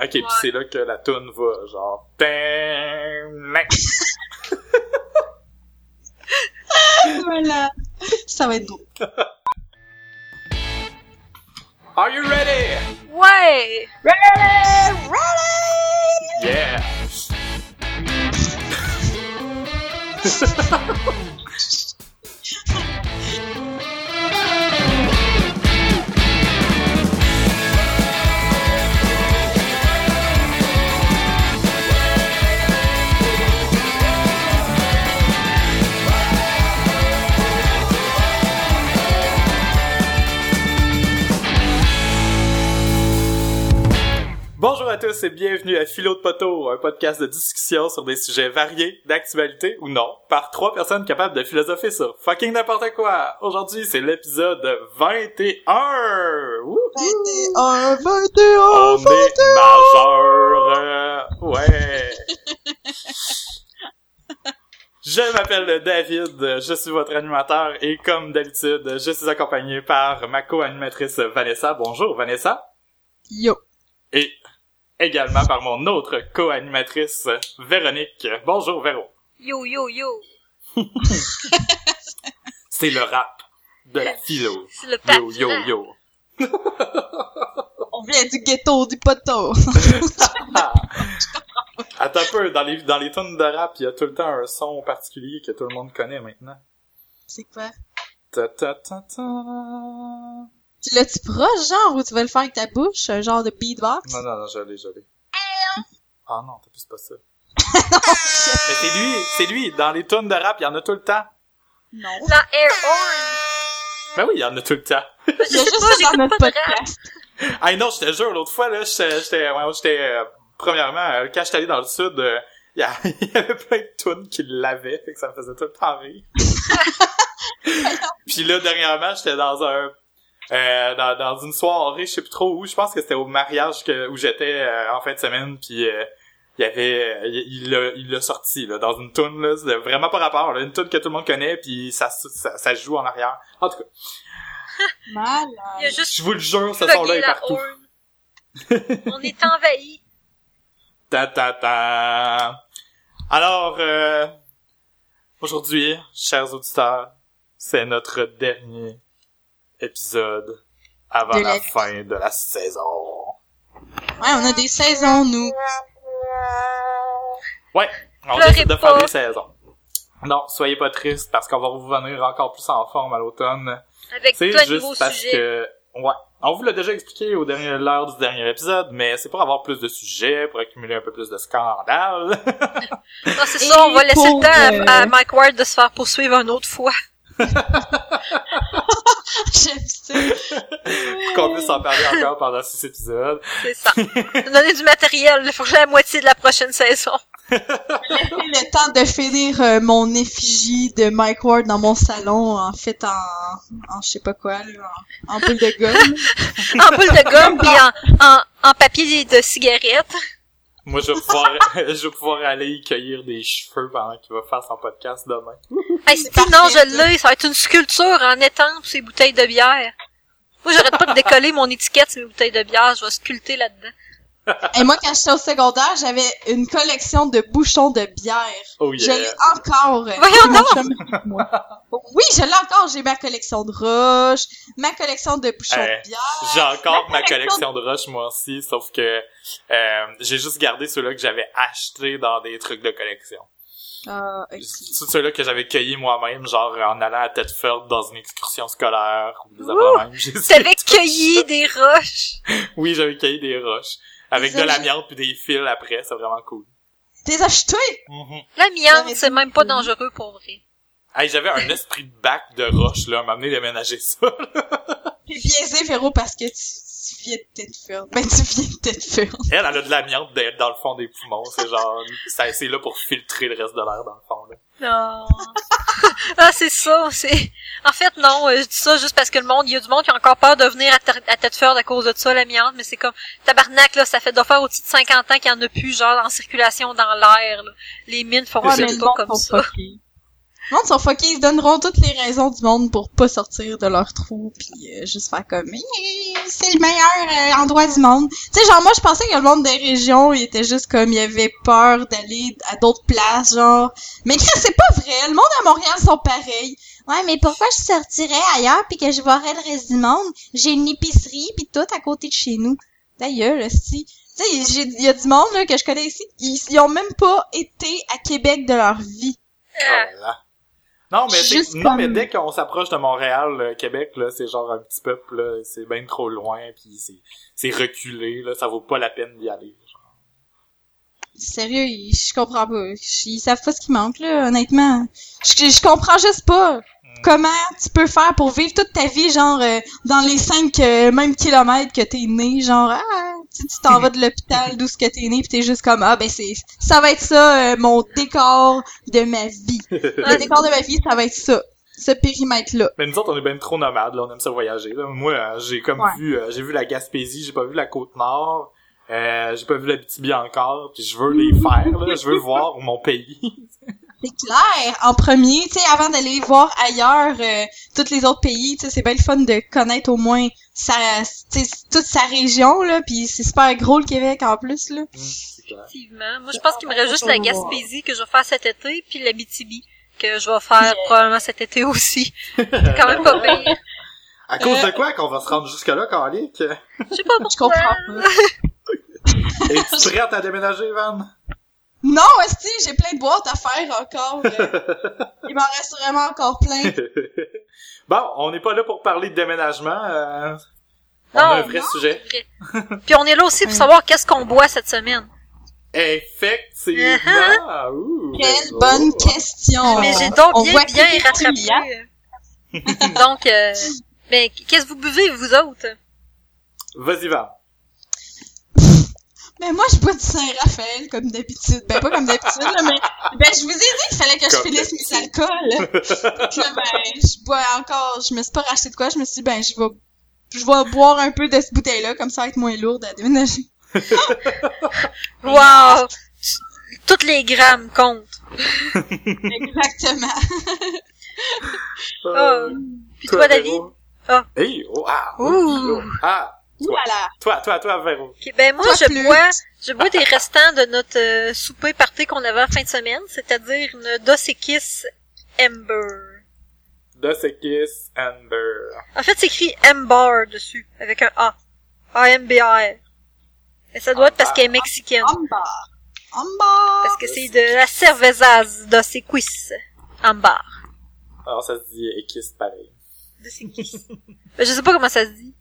Ok, puis c'est là que la toune va, genre... voilà. Ça va être. Are you ready? Ouais! Ready! Ready! Yeah! Bonjour à tous et bienvenue à Philo de Poteau, un podcast de discussion sur des sujets variés, d'actualité ou non, par trois personnes capables de philosopher sur fucking n'importe quoi. Aujourd'hui, c'est l'épisode 21! Wouhou! 21, 21, On 21. est majeur! euh, ouais! Je m'appelle David, je suis votre animateur et comme d'habitude, je suis accompagné par ma co-animatrice Vanessa. Bonjour Vanessa! Yo. Et également par mon autre co-animatrice, Véronique. Bonjour, Véro. Yo, yo, yo! C'est le rap de la philo. C'est le Yo, yo, yo. On vient du ghetto du poteau. Attends un peu, dans les, dans les tunes de rap, il y a tout le temps un son particulier que tout le monde connaît maintenant. C'est quoi? Ta ta ta ta. Tu l'as-tu proche, genre, ou tu vas le faire avec ta bouche? Un genre de beatbox? Non, non, non, je l'ai, je l'ai. Ah non, t'as plus pas ça. Mais c'est lui, c'est lui. Dans les tunes de rap, il y en a tout le temps. Non. La Air Horn! Ben oui, il y en a tout le temps. Je Il y a sais juste pas, ça dans j'écoute notre pas de rap. podcast. Ah non, je te jure, l'autre fois, là, j'étais, j'étais, ouais, j'étais, euh, premièrement, euh, quand j'étais allé dans le sud, euh, il y, a- il y avait plein de tunes qui l'avaient, fait que ça me faisait tout le temps rire. Puis là, dernièrement, j'étais dans un, euh, dans, dans une soirée, je sais plus trop où, je pense que c'était au mariage que, où j'étais euh, en fin de semaine, puis euh, il y avait, euh, il l'a, il l'a sorti, là, dans une tune là, c'était vraiment pas rapport, là, une tune que tout le monde connaît, puis ça, ça, ça joue en arrière. En tout cas, Il y a Malade. juste je vous le jure, ce son-là est partout. On est envahi. Ta ta ta. Alors, euh, aujourd'hui, chers auditeurs, c'est notre dernier épisode avant De la la- fin de la saison. Ouais, on a des saisons, nous. Ouais, on Pleurez décide de faire des saisons. Non, soyez pas tristes parce qu'on va revenir encore plus en forme à l'automne. Avec plein de nouveaux juste parce sujets. que, ouais, on vous l'a déjà expliqué au dernier l'heure du dernier épisode, mais c'est pour avoir plus de sujets, pour accumuler un peu plus de scandales. Ah, c'est ça, on va laisser le temps à, à euh, Mike Ward de se faire poursuivre une autre fois. J'aime ça. qu'on puisse en parler encore pendant six épisodes. C'est ça. Donner du matériel, il faut que j'ai la moitié de la prochaine saison. J'ai le temps de finir euh, mon effigie de Mike Ward dans mon salon, en fait, en, en je sais pas quoi, là, en, en boule de gomme. En boule de gomme puis en, en, en papier de cigarette. Moi, je vais pouvoir, je vais pouvoir aller y cueillir des cheveux pendant qu'il va faire son podcast demain. Hey, si non, je l'ai, ça va être une sculpture en étampe ces bouteilles de bière. Moi, j'arrête pas de décoller mon étiquette sur mes bouteilles de bière, je vais sculpter là-dedans. Et moi, quand j'étais au secondaire, j'avais une collection de bouchons de bière. Oh Je yeah. l'ai encore. Voyons est avec moi. Oui, je l'ai encore. J'ai ma collection de roches, ma collection de bouchons de bière. J'ai encore ma collection de roches, moi aussi, sauf que euh, j'ai juste gardé ceux-là que j'avais achetés dans des trucs de collection. Ah, ok. C'est ceux-là que j'avais cueillis moi-même, genre en allant à Tedford dans une excursion scolaire T'avais cueilli des roches. Oui, j'avais cueilli des roches. Avec de l'amiante puis des fils après, c'est vraiment cool. T'es acheté? Mhm. L'amiante, c'est même pas dangereux pour vrai. Hey, j'avais un esprit de bac de roche, là, m'a amené déménager ça. T'es biaisé, Véro, parce que tu, tu viens de. Ben, tu viens de. Elle, elle a de l'amiante d'être dans le fond des poumons. C'est genre, ça- c'est là pour filtrer le reste de l'air dans le fond, là. Non. ah, c'est ça, c'est... En fait, non, euh, je dis ça juste parce que le monde, il y a du monde qui a encore peur de venir à, à Tedford à cause de ça, l'amiante, mais c'est comme, tabarnak, là, ça fait doit faire au-dessus de 50 ans qu'il y en a plus, genre, en circulation dans l'air, là. Les mines font pas comme ça. Le monde sont fuckés, ils se donneront toutes les raisons du monde pour pas sortir de leur trou puis euh, juste faire comme c'est le meilleur euh, endroit du monde. Tu sais genre moi je pensais que le monde des régions, il était juste comme il avait peur d'aller à d'autres places genre. Mais c'est pas vrai, le monde à Montréal sont pareils. Ouais, mais pourquoi je sortirais ailleurs puis que je verrais le reste du monde? J'ai une épicerie puis tout à côté de chez nous. D'ailleurs, si tu sais, j'ai- il y a du monde là, que je connais ici, ils, ils ont même pas été à Québec de leur vie. Oh là là. Non, mais, Juste non, comme- mais dès qu'on s'approche de Montréal, le Québec, là, c'est genre un petit peuple, là, c'est bien trop loin, puis c'est, c'est reculé, là, ça vaut pas la peine d'y aller. genre. Sérieux, je comprends pas. Ils savent pas ce qui manque, là, honnêtement. Je, je comprends juste pas comment tu peux faire pour vivre toute ta vie, genre, euh, dans les cinq euh, mêmes kilomètres que t'es né, genre, ah, tu tu t'en vas de l'hôpital d'où ce que t'es né, pis t'es juste comme, ah, ben c'est, ça va être ça, euh, mon décor de ma vie. Le décor de ma vie, ça va être ça. Ce périmètre-là. Mais nous autres, on est bien trop nomades, là, on aime ça voyager, là. Moi, euh, j'ai comme Ouais. vu, euh, j'ai vu la Gaspésie, j'ai pas vu la Côte-Nord, euh, j'ai pas vu la BTB encore, puis je veux les faire, là, je veux voir mon pays. C'est clair. En premier, tu sais, avant d'aller voir ailleurs euh, tous les autres pays, tu sais, c'est bien le fun de connaître au moins sa, tu sais, toute sa région là, puis c'est super gros le Québec en plus là. Effectivement. Moi, je pense qu'il me reste juste la Gaspésie que je vais faire cet été, puis la BTB que je vais faire probablement cet été aussi. C'est quand même pas pire. À cause de quoi qu'on va se rendre jusque-là, Calique? Je sais pas Je pourquoi. comprends pas. Es-tu prête à déménager, Van? Non, esti, j'ai plein de boîtes à faire encore. là. Il m'en reste vraiment encore plein. bon, on n'est pas là pour parler de déménagement, euh, on Non, a un vrai non, sujet. vrai. Puis on est là aussi pour savoir qu'est-ce qu'on boit cette semaine. Effectivement! Ouh, Quelle bonne question. Mais j'ai donc On bien, bien rattrapé. donc, euh, mais qu'est-ce que vous buvez, vous autres? Vas-y, Van. Mais moi, je bois du Saint-Raphaël, comme d'habitude. Ben, pas comme d'habitude, là, mais... Ben, je vous ai dit qu'il fallait que je finisse mes alcools. Donc là, ben, je bois encore... Je me suis pas racheté de quoi. Je me suis dit, ben, je vais... Je vais boire un peu de cette bouteille-là, comme ça, va être moins lourde à déménager. Wow! Toutes les grammes comptent. Exactement. Oh. Puis toi, David? Ah. Hey, oh, ah, Ouh. ah, toi, toi, toi, toi, Véro. Ok, ben moi, Toi je plus. bois, je bois des restants de notre euh, souper party qu'on avait en fin de semaine, c'est-à-dire une Dos Equis Amber. Dos Equis Amber. En fait, c'est écrit Amber dessus, avec un A. A-M-B-A-R. Et ça doit être parce qu'elle est mexicaine. Ambar. Ambar. Parce que c'est de la cervezas Dos Equis Amber. Alors, ça se dit Equis pareil. Dos Equis. Ben, je sais pas comment ça se dit.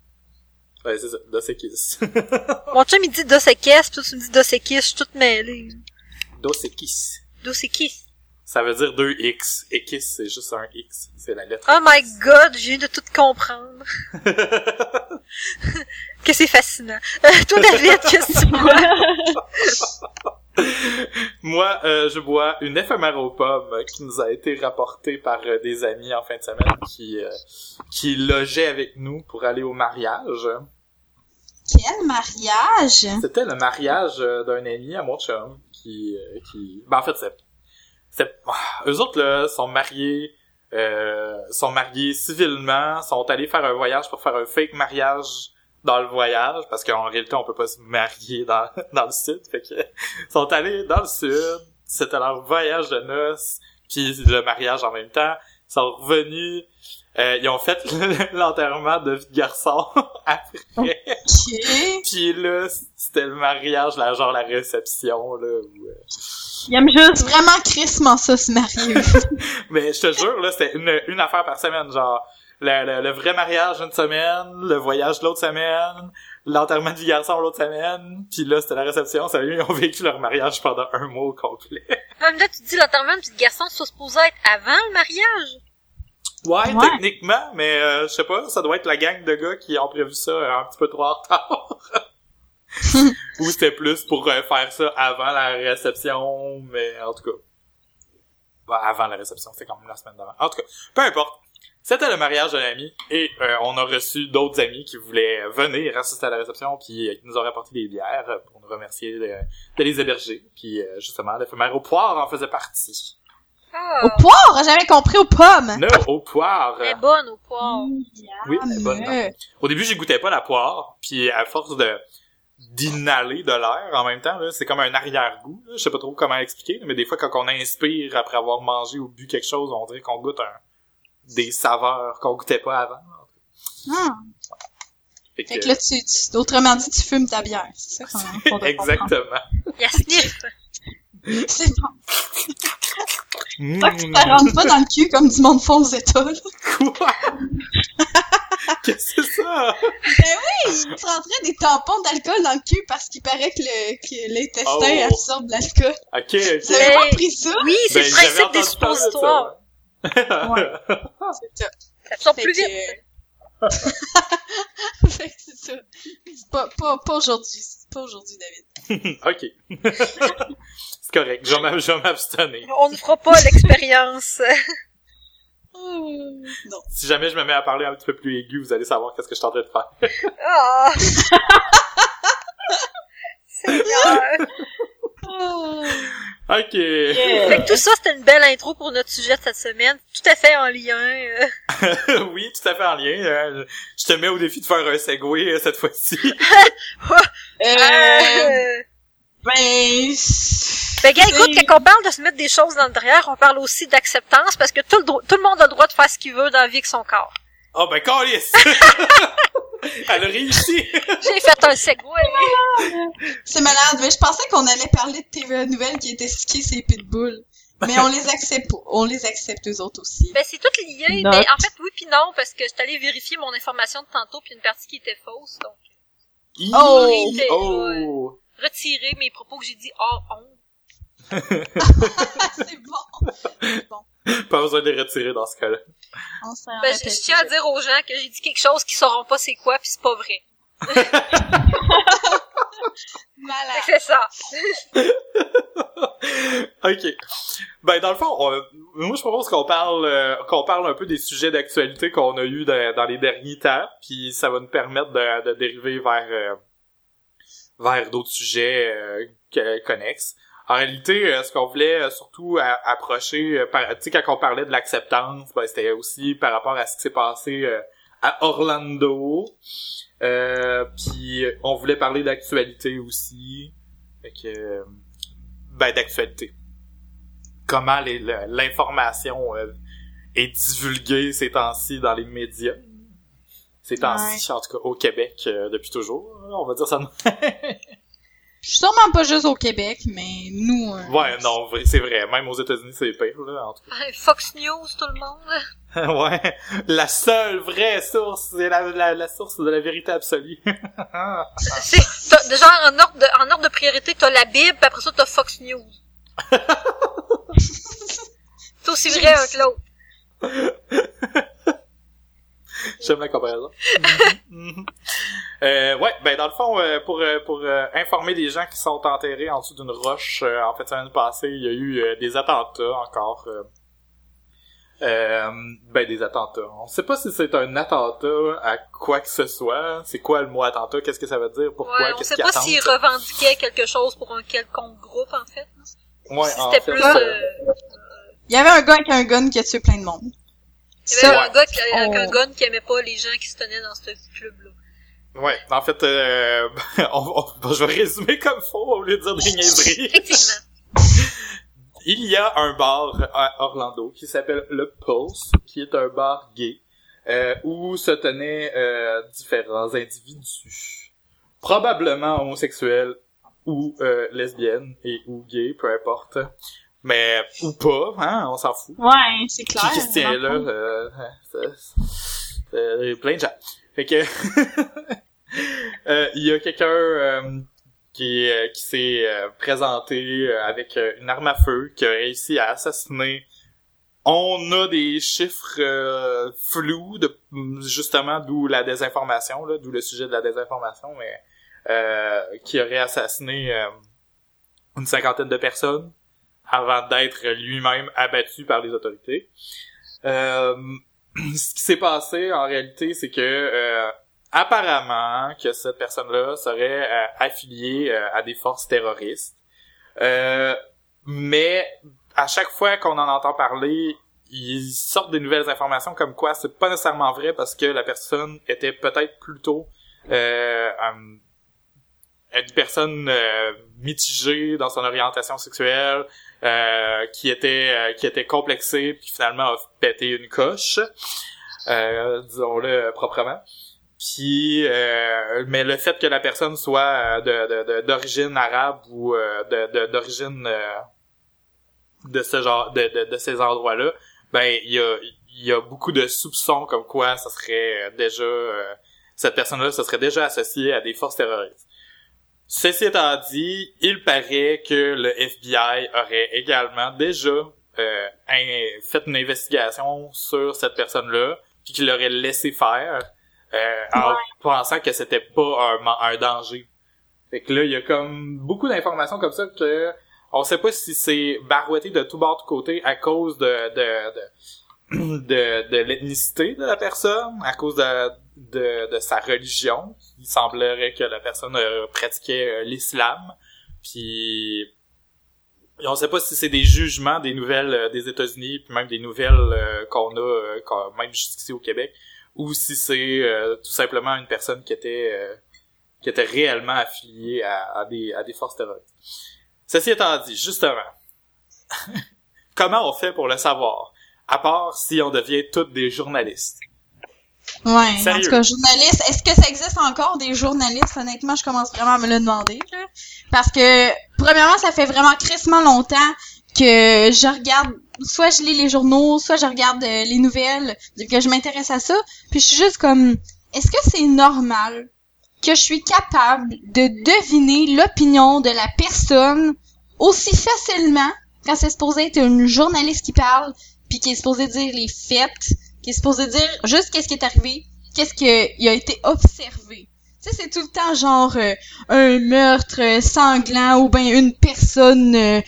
Ouais, c'est ça, Dos Equis. Mon chum, il dit Dos Equis, puis tu me dis Dos Equis, je suis toute mêlée. Dos Equis. Dos Equis. Ça veut dire deux X. Equis, c'est juste un X. C'est la lettre. Oh my god, je viens de tout comprendre. que c'est fascinant. Euh, toi, David, qu'est-ce que tu bois? Moi, euh, je bois une éphémère aux pommes qui nous a été rapportée par euh, des amis en fin de semaine qui euh, qui logeaient avec nous pour aller au mariage. Quel mariage? C'était le mariage euh, d'un ami à mon chum qui euh, qui ben en fait c'est c'est ah, eux autres là sont mariés euh, sont mariés civilement, sont allés faire un voyage pour faire un fake mariage dans le voyage parce qu'en réalité on peut pas se marier dans dans le sud fait sont allés dans le sud, c'était leur voyage de noces puis le mariage en même temps, ils sont revenus euh, ils ont fait l'enterrement de vie de garçon après. Ok. Puis là, c'était le mariage, là, genre la réception, là. où, euh, Il aime juste vraiment crissement ça, se marier. Mais je te jure, là, c'était une, une affaire par semaine, genre. Le, le, le vrai mariage une semaine, le voyage l'autre semaine, l'enterrement du garçon l'autre semaine, puis là, c'était la réception. Ça ils ont vécu leur mariage pendant un mois au complet. Même temps, tu dis l'enterrement de petite garçon, c'est supposé être avant le mariage? Ouais, Ouais. techniquement, mais euh, je sais pas, ça doit être la gang de gars qui ont prévu ça euh, un petit peu trop en retard. Ou c'était plus pour euh, faire ça avant la réception, mais en tout cas. Bah, avant la réception, c'était quand même la semaine d'avant. En tout cas, peu importe. C'était le mariage d'un ami et euh, on a reçu d'autres amis qui voulaient venir assister à la réception puis qui nous ont rapporté des bières pour nous remercier de, de les héberger. Puis euh, justement, l'éphémère au poire en faisait partie. Au poire, j'avais compris aux pommes. Non, au poire. elle est bonne au poire. Oui, elle est bonne. Au début, j'y goûtais pas la poire, puis à force de d'inhaler de l'air en même temps, c'est comme un arrière-goût. Je sais pas trop comment expliquer, mais des fois, quand on inspire après avoir mangé ou bu quelque chose, on dirait qu'on goûte un, des saveurs qu'on goûtait pas avant. ah. Fait que- Fait que là, tu, tu- autrement dit, tu fumes ta bière. C'est ça qu'on. Exactement. Il y a sniff. C'est bon. Mmh. Pas que ça rentre pas dans le cul comme du monde fond aux États, là. Quoi? Qu'est-ce que c'est ça? Ils se rentraient des tampons d'alcool dans le cul parce qu'il paraît que le, que l'intestin Oh. absorbe l'alcool. Ok, Vous avez ok. Pas appris ça? Oui, c'est Ben, le principe des suppositoires. Ouais. C'est ça. Ça absorbe plus que- vite. fait que c'est ça. Pas, pas, pas aujourd'hui. Pas aujourd'hui, David. ok. C'est correct. Je vais m'abstenir. On ne fera pas l'expérience. Non. Si jamais je me mets à parler un petit peu plus aigu, vous allez savoir qu'est-ce que je suis en train de faire. Ah. Seigneur. Oh. Ok. Fait que tout ça, c'était une belle intro pour notre sujet de cette semaine. Tout à fait en lien. euh. oui, tout à fait en lien. Euh, Je te mets au défi de faire un segway euh, cette fois-ci. Euh, Euh, ben, Ben, gars, écoute, quand on parle de se mettre des choses dans le derrière, on parle aussi d'acceptance parce que tout le, tout le monde a le droit de faire ce qu'il veut dans la vie avec son corps. Oh ben calice! Elle a réussi! J'ai fait un segway. c'est malade. Mais je pensais qu'on allait parler de TVA Nouvelle qui était stické ses pitbulls. Mais on les accepte pas. On les accepte eux autres aussi. Ben, c'est tout lié. Note. Mais en fait, oui puis non, parce que j'étais allée vérifier mon information de tantôt puis une partie qui était fausse. Donc, Oh! Oh! Retirer mes propos que j'ai dit hors honte. c'est bon. C'est bon. Pas besoin de les retirer dans ce cas-là. On s'en Ben, je, je tiens à dire aux gens que j'ai dit quelque chose qu'ils sauront pas c'est quoi puis c'est pas vrai. Malade. C'est ça. ok. Ben dans le fond, on- moi je propose qu'on parle euh, qu'on parle un peu des sujets d'actualité qu'on a eu dans, dans les derniers temps, puis ça va nous permettre de, de dériver vers euh, vers d'autres sujets euh, connexes. En réalité, euh, ce qu'on voulait euh, surtout approcher, euh, tu sais, quand on parlait de l'acceptance, ben, c'était aussi par rapport à ce qui s'est passé à Orlando. Euh, puis on voulait parler d'actualité aussi. Fait que, ben d'actualité. Comment l'information est divulguée ces temps-ci dans les médias. Ces temps-ci, en tout cas au Québec, euh, depuis toujours. On va dire ça. Je suis sûrement pas juste au Québec, mais nous... euh, ouais, non, vrai- c'est vrai. Même aux États-Unis, c'est pire, là, en tout Fox News, tout le monde. cas. ouais. La seule vraie source, c'est la, la, la source de la vérité absolue. C'est, genre, en ordre de, en ordre de priorité, t'as la Bible, puis après ça, t'as Fox News. c'est aussi vrai un que l'autre. J'aime la comparaison. Euh, ouais, ben dans le fond, euh, pour euh, pour euh, informer les gens qui sont enterrés en dessous d'une roche, euh, en fait, semaine passée, il y a eu euh, des attentats encore. euh, euh, ben des attentats. On sait pas si c'est un attentat à quoi que ce soit. C'est quoi le mot attentat? Qu'est-ce que ça veut dire? Pourquoi? Ouais, on sait pas s'ils revendiquaient quelque chose pour un quelconque groupe, en fait. Ouais, Si en c'était fait, plus, euh, Il y avait un gars avec un gun qui a tué plein de monde. Il y avait Ça- un gars qui, avec on- un gun qui aimait pas les gens qui se tenaient dans ce club-là. Ouais, en fait, euh, on, on- bon, je vais résumer comme faut au lieu de dire des niaiseries. Effectivement. Il y a un bar à Orlando qui s'appelle le Pulse, qui est un bar gay, euh, où se tenaient euh, différents individus, probablement homosexuels ou euh, lesbiennes et ou gays, peu importe, mais ou pas, hein, on s'en fout. Ouais, c'est Qui clair. qui se tient là, euh, c'est plein de gens. Fait que euh, il y a quelqu'un euh, qui, euh, qui s'est euh, présenté euh, avec euh, une arme à feu, qui a réussi à assassiner. On a des chiffres euh, flous de justement d'où la désinformation, là, d'où le sujet de la désinformation, mais euh, qui aurait assassiné euh, une cinquantaine de personnes avant d'être lui-même abattu par les autorités. Euh, ce qui s'est passé en réalité, c'est que euh, apparemment que cette personne-là serait euh, affiliée euh, à des forces terroristes, Euh, mais à chaque fois qu'on en entend parler, ils sortent des nouvelles informations comme quoi c'est pas nécessairement vrai parce que la personne était peut-être plutôt une personne mitigée dans son orientation sexuelle, euh, qui était euh, qui était complexée puis finalement a pété une coche, euh, disons-le proprement. Puis, mais le fait que la personne soit de d'origine arabe ou de d'origine de, ce genre de, de, de ces endroits-là, ben il y a il y a beaucoup de soupçons comme quoi ça serait déjà cette personne-là se serait déjà associée à des forces terroristes. Ceci étant dit, il paraît que le FBI aurait également déjà euh, fait une investigation sur cette personne-là, puis qu'il l'aurait laissé faire euh, en pensant que c'était pas un, un danger. Fait que là, il y a comme beaucoup d'informations comme ça que on sait pas si c'est barouetté de tout bord de côté à cause de de, de, de, de l'ethnicité de la personne, à cause de, de, sa religion. Il semblerait que la personne euh, pratiquait euh, l'islam. Puis on sait pas si c'est des jugements des nouvelles euh, des États-Unis, puis même des nouvelles qu'on a, même jusqu'ici au Québec, ou si c'est tout simplement une personne qui était qui était réellement affiliée à, à, des, à des forces terroristes. Ceci étant dit, justement, comment on fait pour le savoir? À part si on devient toutes des journalistes? Ouais, en tout cas, journaliste, est-ce que ça existe encore des journalistes? Honnêtement, je commence vraiment à me le demander, là. Parce que, premièrement, ça fait vraiment crissement longtemps que je regarde, soit je lis les journaux, soit je regarde euh, les nouvelles, que je m'intéresse à ça, puis je suis juste comme, est-ce que c'est normal que je suis capable de deviner l'opinion de la personne aussi facilement quand c'est supposé être une journaliste qui parle, puis qui est supposé dire les faits, qui est supposé dire juste qu'est-ce qui est arrivé, qu'est-ce qui a été observé. Tu sais, c'est tout le temps genre euh, un meurtre euh, sanglant ou ben une personne, euh,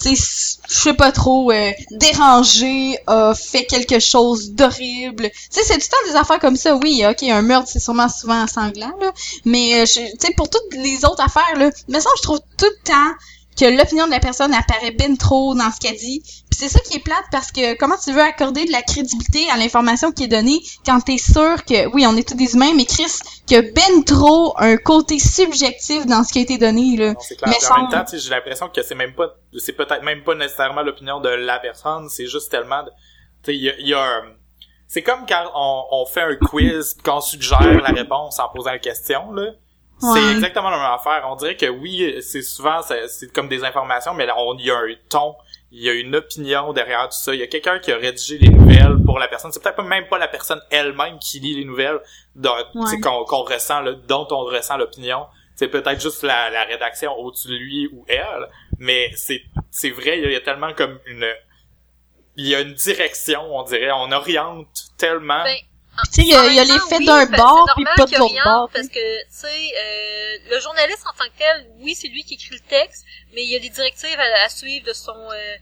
tu sais, je sais pas trop, dérangée, a fait quelque chose d'horrible. Tu sais, c'est tout le temps des affaires comme ça. Oui, ok, un meurtre, c'est sûrement souvent sanglant, là. Mais, tu sais, pour toutes les autres affaires, là, mais ça, je trouve tout le temps que l'opinion de la personne apparaît bien trop dans ce qu'elle dit. Puis c'est ça qui est plate parce que comment tu veux accorder de la crédibilité à l'information qui est donnée quand t'es sûr que oui, on est tous des humains, mais Chris, que ben trop un côté subjectif dans ce qui a été donné là. c'est clair. Mais en même temps, j'ai l'impression que c'est même pas c'est peut-être même pas nécessairement l'opinion de la personne, c'est juste tellement tu sais il y a, c'est comme quand on, on fait un quiz qu'on suggère la réponse en posant la question là c'est exactement la même affaire. On dirait que oui, c'est souvent c'est comme des informations, mais on il y a un ton, il y a une opinion derrière tout ça. Il y a quelqu'un qui a rédigé les nouvelles pour la personne. C'est peut-être même pas la personne elle-même qui lit les nouvelles qu'on qu'on ressent, là, dont on ressent l'opinion. C'est peut-être juste la, la rédaction au-dessus de lui ou elle, mais c'est c'est vrai, il y a tellement comme une il y a une direction, on dirait, on oriente tellement. Ben, tu sais, il y a, l'effet d'un bord puis pas de l'autre bord. Parce que, tu sais, euh, le journaliste en tant que tel, oui, c'est lui qui écrit le texte, mais il y a des directives à, suivre de son euh,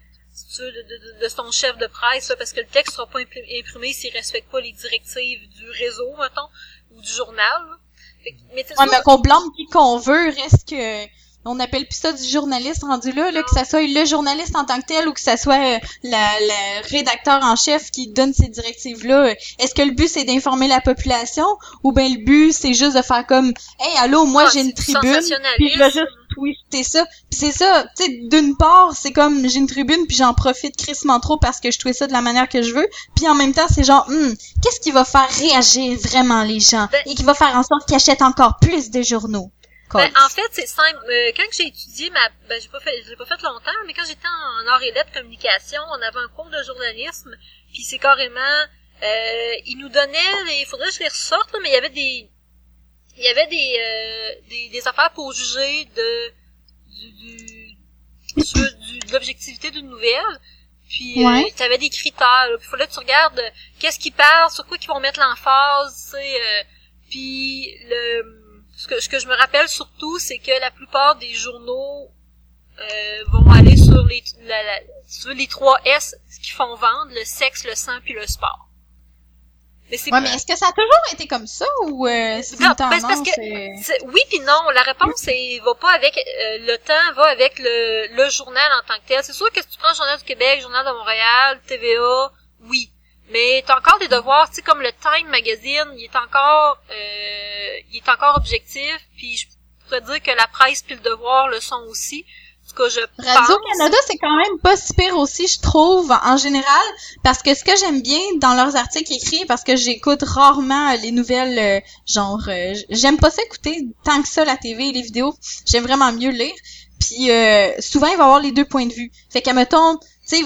de, de, de, son chef de presse, parce que le texte sera pas imprimé s'il respecte pas les directives du réseau, mettons, ou du journal. mais, ouais, mais qu'on blâme qui qu'on veut, reste que on appelle plus ça du journaliste rendu là, là que ça soit le journaliste en tant que tel ou que ça soit euh, le rédacteur en chef qui donne ces directives là. Est-ce que le but c'est d'informer la population ou ben le but c'est juste de faire comme hey allô moi j'ai une tribune puis je vais juste twister ça. Puis c'est ça, tu sais d'une part c'est comme j'ai une tribune puis j'en profite crissement trop parce que je tweet ça de la manière que je veux. Puis en même temps c'est genre hmm, qu'est-ce qui va faire réagir vraiment les gens ben et qui va faire en sorte qu'ils achètent encore plus de journaux? Ben, en fait, c'est simple. Euh, quand j'ai étudié ma, ben, j'ai pas fait, j'ai pas fait longtemps, mais quand j'étais en, art et lettres communication, on avait un cours de journalisme, puis c'est carrément, euh, ils nous donnaient, il faudrait que je les ressorte, mais il y avait des, il y avait des, euh, des, des, affaires pour juger de, du, du, du de l'objectivité d'une nouvelle. Puis euh, tu avais des critères. Puis il fallait que tu regardes qu'est-ce qu'ils parlent, sur quoi qu'ils vont mettre l'emphase, tu sais. Euh, puis le ce que, ce que je me rappelle surtout, c'est que la plupart des journaux euh, vont aller sur les, la, sur les trois S qui font vendre, le sexe, le sang puis le sport. Mais c'est Ouais, mais est-ce que ça a toujours été comme ça ou euh, c'est Non, ben, parce que- euh, Oui puis non. La réponse c'est va pas avec euh, le temps, va avec le, le journal en tant que tel. C'est sûr que si tu prends le Journal du Québec, le Journal de Montréal, TVA, oui. Mais t'as encore des devoirs, tu sais, comme le Time Magazine, il est encore euh, il est encore objectif, puis je pourrais dire que la presse puis le devoir le sont aussi. En tout cas, je pense. Radio-Canada, c'est quand même pas si pire aussi, je trouve, en général, parce que ce que j'aime bien dans leurs articles écrits, parce que j'écoute rarement euh, les nouvelles, euh, genre, euh, j'aime pas ça écouter tant que ça la TV et les vidéos, j'aime vraiment mieux lire, puis euh, souvent, il va y avoir les deux points de vue. Fait qu'à mettons, tu sais,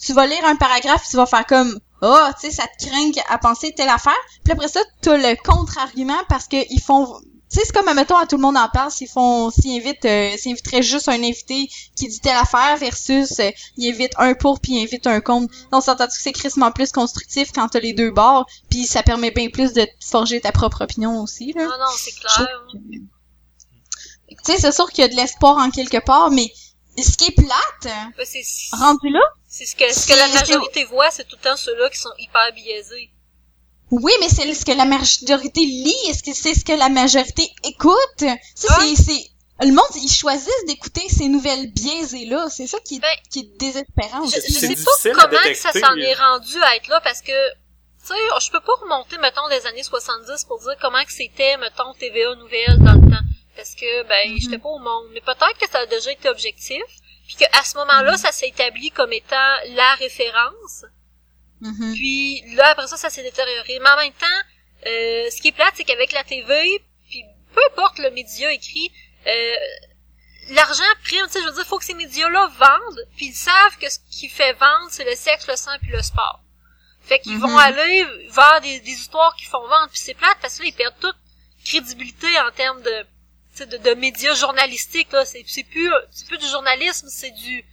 tu vas lire un paragraphe, tu vas faire comme, oh, tu sais, ça te craint à penser telle affaire, puis après ça, t'as le contre-argument parce que ils font tu sais, c'est comme, mettons, à tout le monde en parle, s'ils font, s'ils invitent, euh, s'ils inviteraient juste un invité qui dit telle affaire versus, euh, ils invitent un pour puis ils invitent un contre. On s'entend que c'est crissement plus constructif quand t'as les deux bords, puis ça permet bien plus de forger ta propre opinion aussi, là? Non, non, c'est clair. Tu sais, c'est sûr qu'il y a de l'espoir en quelque part, mais ce qui est plate, Ben, c'est rendu là, c'est ce que ce que la majorité voit, c'est tout le temps ceux-là qui sont hyper biaisés. Oui, mais c'est ce que la majorité lit. Est-ce que c'est ce que la majorité écoute? Ça, Ah. c'est, c'est, le monde, ils choisissent d'écouter ces nouvelles biaisées-là. C'est ça qui est, Ben, qui est désespérant. Je, C'est- je sais pas comment que ça s'en est rendu à être là parce que tu sais, je peux pas remonter mettons des années 70 pour dire comment que c'était mettons TVA nouvelle dans le temps parce que ben Mhm. j'étais pas au monde, mais peut-être que ça a déjà été objectif puis qu'à ce moment-là Mhm. ça s'est établi comme étant la référence. Mhm. Puis là après ça ça s'est détérioré. Mais en même temps, euh, ce qui est plate c'est qu'avec la TV puis peu importe le média écrit euh, l'argent prime, tu sais, je veux dire, faut que ces médias-là vendent, puis ils savent que ce qui fait vendre, c'est le sexe, le sang, puis le sport. Fait qu'ils vont aller vers des, des histoires qui font vendre, puis c'est plate, parce que là, ils perdent toute crédibilité en termes de, de, de médias journalistiques, là. C'est, c'est plus, c'est plus du journalisme, c'est du...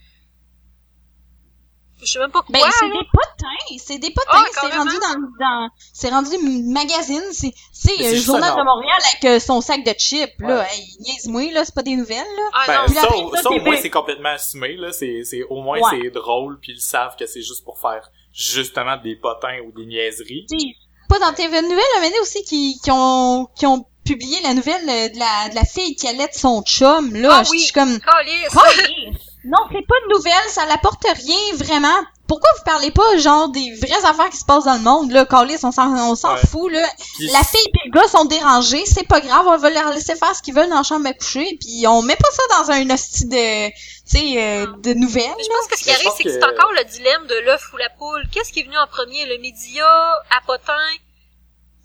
Je sais même pas quoi, Ben, c'est là. des potins, c'est des potins, Ah, c'est rendu dans, dans, c'est rendu magazine, c'est, euh, c'est journal de. Montréal avec euh, son sac de chips, là, Ouais. hey, niaise-moi, là, c'est pas des nouvelles, là. Ah, Ben. Puis là, ça, après ça, ça, au t'es moins, c'est complètement assumé, là. C'est, c'est, au moins, Ouais. c'est drôle, puis ils savent que c'est juste pour faire justement des potins ou des niaiseries. Pas dans TV Nouvelles, là, mais aussi qui, qui ont, qui ont publié la nouvelle de la, de la fille qui allait de son chum, là. Ah je oui. suis comme! Non, c'est pas une nouvelle, ça n'apporte rien, vraiment. Pourquoi vous parlez pas, genre, des vraies affaires qui se passent dans le monde, là, Calis, on s'en, on s'en Ouais. fout, là. La fille et le gars sont dérangés, c'est pas grave, on va leur laisser faire ce qu'ils veulent dans la chambre à coucher, puis on met pas ça dans un hostie de, tu sais, euh, de nouvelles. Mais je pense que ce qui arrive, c'est que, que- c'est encore le dilemme de l'œuf ou la poule. Qu'est-ce qui est venu en premier, le média à potin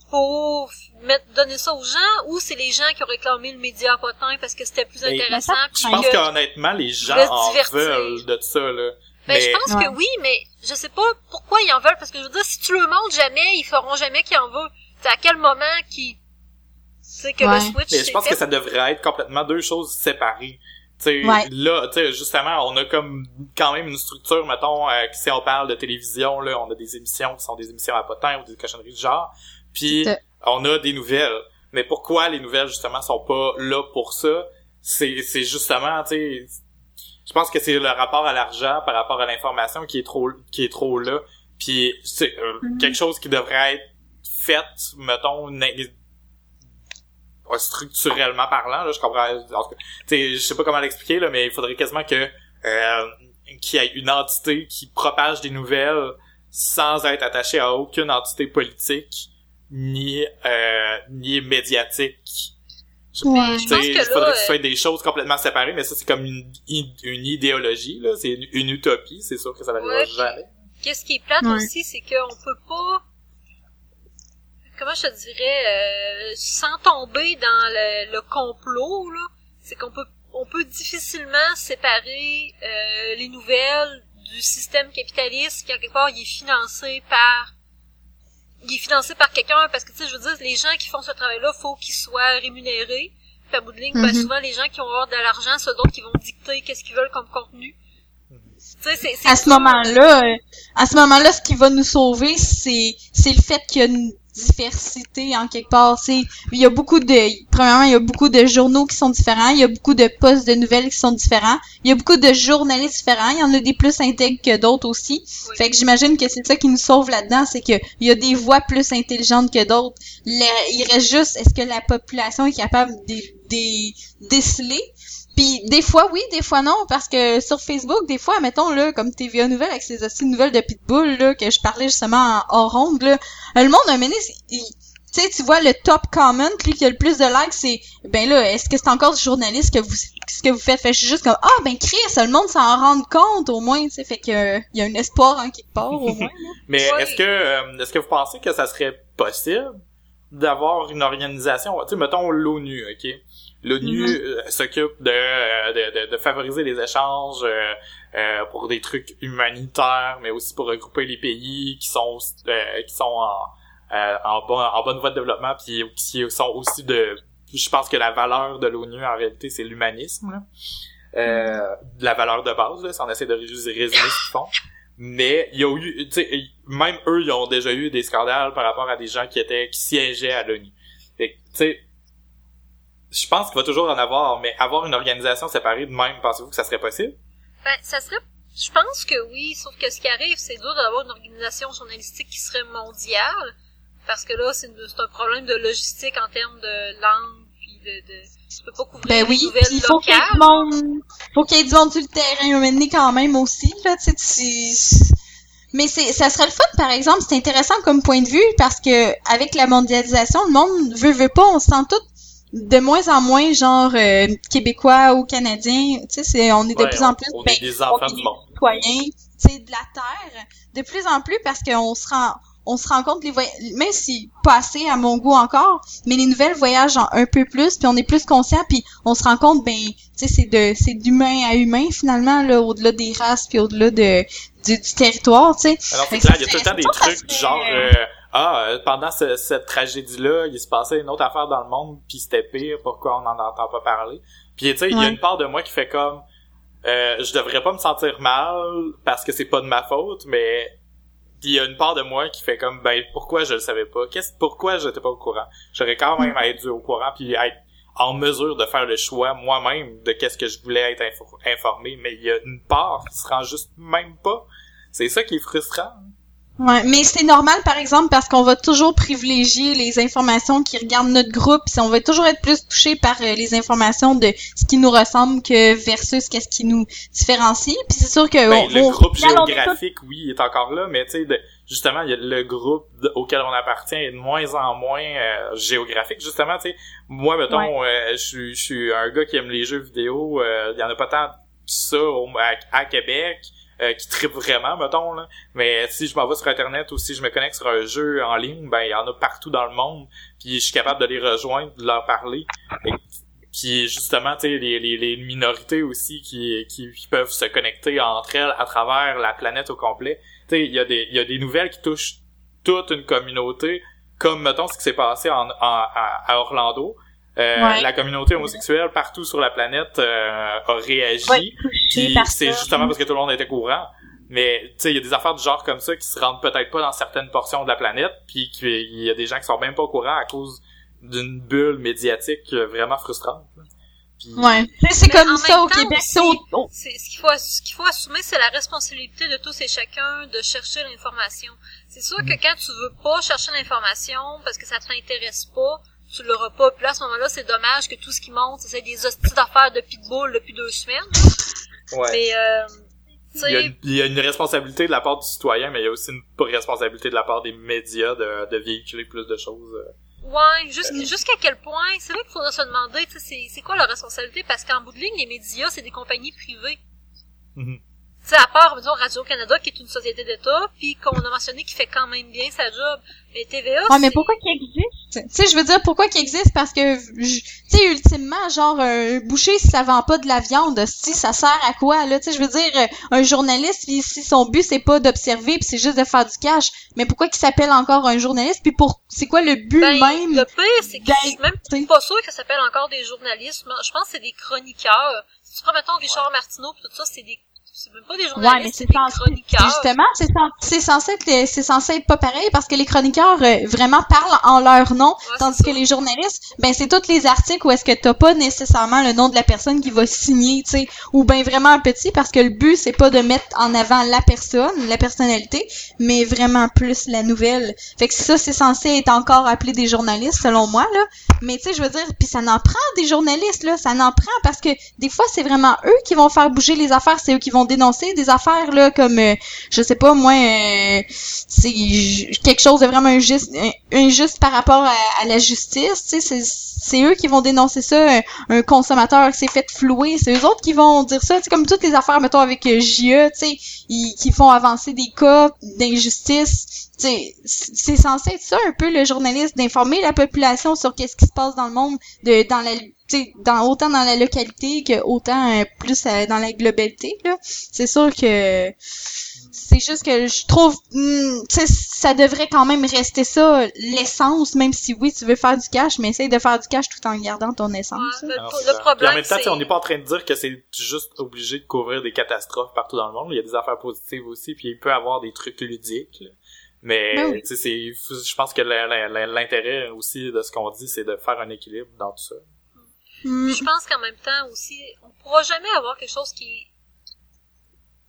pour mettre, donner ça aux gens, ou c'est les gens qui ont réclamé le média à potin parce que c'était plus intéressant? puis Je pense que- qu'honnêtement, les gens en veulent de ça, là. Ben, mais je pense Ouais. que oui, mais je sais pas pourquoi ils en veulent, parce que je veux dire, si tu le montres jamais, ils feront jamais qu'ils en veulent. C'est à quel moment qu'ils, tu sais, que Ouais. le switch Mais je pense fait? que ça devrait être complètement deux choses séparées. Tu sais, Ouais. là, tu sais, justement, on a comme quand même une structure, mettons, euh, si on parle de télévision, là, on a des émissions qui sont des émissions à potins ou des cochonneries du genre, puis on a des nouvelles. Mais pourquoi les nouvelles, justement, sont pas là pour ça? C'est, c'est justement, tu sais, je pense que c'est le rapport à l'argent par rapport à l'information qui est trop, qui est trop là. Puis c'est euh, Mhm. quelque chose qui devrait être fait, mettons, structurellement parlant, là, je comprends. tu sais, je sais pas comment l'expliquer, là, mais il faudrait quasiment que euh, qu'il y ait une entité qui propage des nouvelles sans être attaché à aucune entité politique ni euh, ni médiatique. Ouais. Je Tu pense sais, que il faudrait là, que ce soit des choses complètement séparées, mais ça c'est comme une, une idéologie là, c'est une, une utopie, c'est sûr que ça Ouais, puis- jamais. Qu'est-ce qui est plate Ouais. aussi, c'est qu'on peut pas, comment je te dirais, euh, sans tomber dans le, le complot, là, c'est qu'on peut, on peut difficilement séparer euh, les nouvelles du système capitaliste qui, en quelque part, il est financé par il est financé par quelqu'un parce que tu sais je veux dire les gens qui font ce travail-là faut qu'ils soient rémunérés puis à bout de ligne ben, Mhm. souvent les gens qui ont avoir de l'argent c'est d'autres qui vont dicter qu'est-ce qu'ils veulent comme contenu tu sais c'est à ce moment-là, euh, à ce moment-là, ce qui va nous sauver, c'est c'est le fait qu'il y a une- diversité en quelque part. C'est, il y a beaucoup de, premièrement, il y a beaucoup de journaux qui sont différents, il y a beaucoup de postes de nouvelles qui sont différents, il y a beaucoup de journalistes différents, il y en a des plus intègres que d'autres aussi. Fait que j'imagine que c'est ça qui nous sauve là-dedans, c'est que il y a des voix plus intelligentes que d'autres. il reste juste, est-ce que la population est capable de, de déceler? Puis des fois oui, des fois non, parce que sur Facebook, des fois, mettons là, comme TVA Nouvelle avec ces aussi nouvelles de Pitbull là, que je parlais justement en hors ronde, là, le monde a mené, tu sais, tu vois le top comment, lui qui a le plus de likes, c'est ben là, est-ce que c'est encore du journaliste que vous ce que vous faites? Fait je suis juste comme Ah ben Chris, le monde s'en rend compte au moins, tu fait que il y a un espoir en quelque part au moins. Mais est-ce que euh, est-ce que vous pensez que ça serait possible d'avoir une organisation, tu sais, mettons l'ONU, ok? L'ONU mm-hmm. euh, s'occupe euh, de, de, de, favoriser les échanges euh, euh, pour des trucs humanitaires, mais aussi pour regrouper les pays qui sont qui sont en en, bon, en bonne voie de développement, puis qui sont aussi de je pense que la valeur de l'ONU en réalité c'est l'humanisme euh, la valeur de base là, on essaie de résumer ce qu'ils font. Mais il y a eu même eux ils ont déjà eu des scandales par rapport à des gens qui étaient qui siégeaient à l'ONU. Tu sais je pense qu'il va toujours en avoir, mais avoir une organisation séparée de même, pensez-vous que ça serait possible? Ben, ça serait, je pense que oui, sauf que ce qui arrive, c'est dur d'avoir une organisation journalistique qui serait mondiale, parce que là, c'est un problème de logistique en termes de langue, puis de, de tu peux pas couvrir ben oui, il faut qu'il y ait du monde, faut qu'il y ait du monde sur le terrain, mener quand même aussi, là, tu sais, mais c'est, ça serait le fun, par exemple, c'est intéressant comme point de vue parce que avec la mondialisation, le monde veut veut pas, on se sent tout de moins en moins genre euh, québécois ou canadiens, tu sais, c'est on est de plus en plus on, est ben, des enfants du monde. citoyens, tu sais, de la terre, de plus en plus parce qu'on se rend on se rend compte les voyages, même si pas assez à mon goût encore, mais les nouvelles voyagent un peu plus, puis on est plus conscient, puis on se rend compte, ben, tu sais, c'est de, c'est d'humain à humain finalement là, au-delà des races, puis au-delà de du, territoire, tu sais. Alors c'est clair, il y a tout le temps des trucs du genre. Euh, ah, euh, pendant cette tragédie-là, il se passait une autre affaire dans le monde, puis c'était pire, pourquoi on n'en entend pas parler? Puis tu sais, il y a une part de moi qui fait comme, euh, je devrais pas me sentir mal parce que c'est pas de ma faute, mais il y a une part de moi qui fait comme, ben pourquoi je le savais pas? Qu'est-ce, pourquoi j'étais pas au courant? J'aurais quand même à être au courant puis être en mesure de faire le choix moi-même de qu'est-ce que je voulais être informé, mais il y a une part qui se rend juste même pas. C'est ça qui est frustrant. Ouais, mais c'est normal par exemple parce qu'on va toujours privilégier les informations qui regardent notre groupe, puis on va toujours être plus touché par euh, les informations de ce qui nous ressemble que versus qu'est-ce qui nous différencie. Puis c'est sûr que ben, le groupe géographique, oui, est encore là, mais tu sais, justement, il y a le groupe auquel on appartient est de moins en moins euh, géographique. Justement, tu sais, moi, mettons, euh, je suis un gars qui aime les jeux vidéo. Il y en a pas tant ça à Québec. Euh, qui tripe vraiment, mettons, là. Mais si je m'en vais sur Internet ou si je me connecte sur un jeu en ligne, ben il y en a partout dans le monde, puis je suis capable de les rejoindre, de leur parler. Et, puis justement, tu sais, les, les, les, minorités aussi qui, qui, peuvent se connecter entre elles à travers la planète au complet. Tu sais, il y, a des, y a des nouvelles qui touchent toute une communauté, comme, mettons, ce qui s'est passé en, à, à Orlando. Euh, la communauté homosexuelle partout sur la planète euh, a réagi. c'est justement parce que tout le monde était courant. Mais tu sais, il y a des affaires du genre comme ça qui se rendent peut-être pas dans certaines portions de la planète, puis qu'il y a des gens qui sont même pas au courant à cause d'une bulle médiatique vraiment frustrante. ouais, c'est comme ça au Québec. ce qu'il faut, ce qu'il faut assumer, c'est la responsabilité de tous et chacun de chercher l'information. C'est sûr que mm. quand tu veux pas chercher l'information parce que ça t'intéresse pas, tu l'auras pas. Puis là, à ce moment-là, c'est dommage que tout ce qui monte, c'est des hosties d'affaires de pitbull depuis deux semaines. Ouais. Mais, euh, il y, a une, il y, a une, responsabilité de la part du citoyen, mais il y a aussi une responsabilité de la part des médias de, de véhiculer plus de choses. Euh. Ouais, jusqu'à quel point, c'est vrai qu'il faudrait se demander, c'est quoi leur responsabilité, parce qu'en bout de ligne, les médias, c'est des compagnies privées. Mm tu sais, à part, disons, Radio-Canada, qui est une société d'État, puis qu'on a mentionné qui fait quand même bien sa job. Mais TVA, Ouais, mais pourquoi qu'il existe? Tu sais, je veux dire, pourquoi qu'il existe? Parce que, tu sais, ultimement, genre, un boucher, si ça vend pas de la viande, si ça sert à quoi, là? Tu sais, je veux dire, un journaliste, si son but, c'est pas d'observer, puis c'est juste de faire du cash, mais pourquoi qu'il s'appelle encore un journaliste? Puis pour, c'est quoi le but ben, même? Le pire, c'est que je suis même pas sûr que ça s'appelle encore des journalistes. Je pense que c'est des chroniqueurs. Si tu prends, mettons, Richard Martineau, pis tout ça, c'est des c'est même pas des Ouais, mais c'est censé, chroniqueurs. justement, c'est cen- c'est censé être, c'est censé être pas pareil parce que les chroniqueurs euh, vraiment parlent en leur nom, Ouais, tandis que ça. les journalistes, ben c'est tous les articles où est-ce que t'as pas nécessairement le nom de la personne qui va signer, tu sais, ou ben vraiment un petit parce que le but c'est pas de mettre en avant la personne, la personnalité, mais vraiment plus la nouvelle. Fait que ça c'est censé être encore appelé des journalistes selon moi là, mais tu sais je veux dire, puis ça n'en prend des journalistes là, ça n'en prend parce que des fois c'est vraiment eux qui vont faire bouger les affaires, c'est eux qui vont dénoncer des affaires là comme euh, je sais pas moi euh, c'est quelque chose de vraiment injuste in- injuste par rapport à, à la justice, tu sais c'est c'est eux qui vont dénoncer ça, un, consommateur qui s'est fait flouer, c'est eux autres qui vont dire ça, sais comme toutes les affaires mettons avec euh, JE, tu sais, qui font avancer des cas d'injustice, c'est c'est censé être ça un peu le journaliste d'informer la population sur qu'est-ce qui se passe dans le monde de dans la tu sais, dans autant dans la localité que autant euh, plus euh, dans la globalité là c'est sûr que c'est juste que je trouve hmm, ça devrait quand même rester ça l'essence même si oui tu veux faire du cash mais essaye de faire du cash tout en gardant ton essence Ouais, le, Alors, le c'est ça. Puis problème, en même temps, on n'est pas en train de dire que c'est juste obligé de couvrir des catastrophes partout dans le monde. Il y a des affaires positives aussi, puis il peut y avoir des trucs ludiques. là. Mais Ben oui. tu sais, c'est, je pense que l'intérêt aussi de ce qu'on dit, c'est de faire un équilibre dans tout ça. Hmm. Je pense qu'en même temps aussi, on pourra jamais avoir quelque chose qui...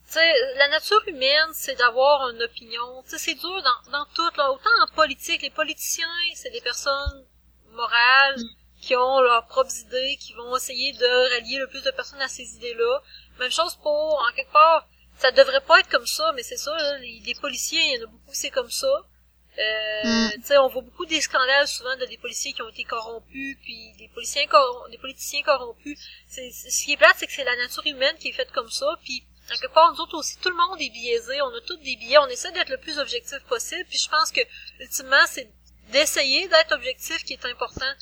Tu sais, la nature humaine, c'est d'avoir une opinion. Tu sais, c'est dur dans, dans tout, là. Autant en politique, les politiciens, c'est des personnes morales qui ont leurs propres idées, qui vont essayer de rallier le plus de personnes à ces idées-là. Même chose pour, en quelque part, ça devrait pas être comme ça, mais c'est ça, là, les, les policiers, il y en a beaucoup, c'est comme ça. Euh, Mm. tu sais, on voit beaucoup des scandales souvent de des policiers qui ont été corrompus, puis des policiers corrom- des politiciens corrompus. C'est, ce qui est plate, c'est que c'est la nature humaine qui est faite comme ça, puis en quelque part, nous autres aussi, tout le monde est biaisé, on a tous des biais, on essaie d'être le plus objectif possible, puis je pense que, ultimement, c'est d'essayer d'être objectif qui est important,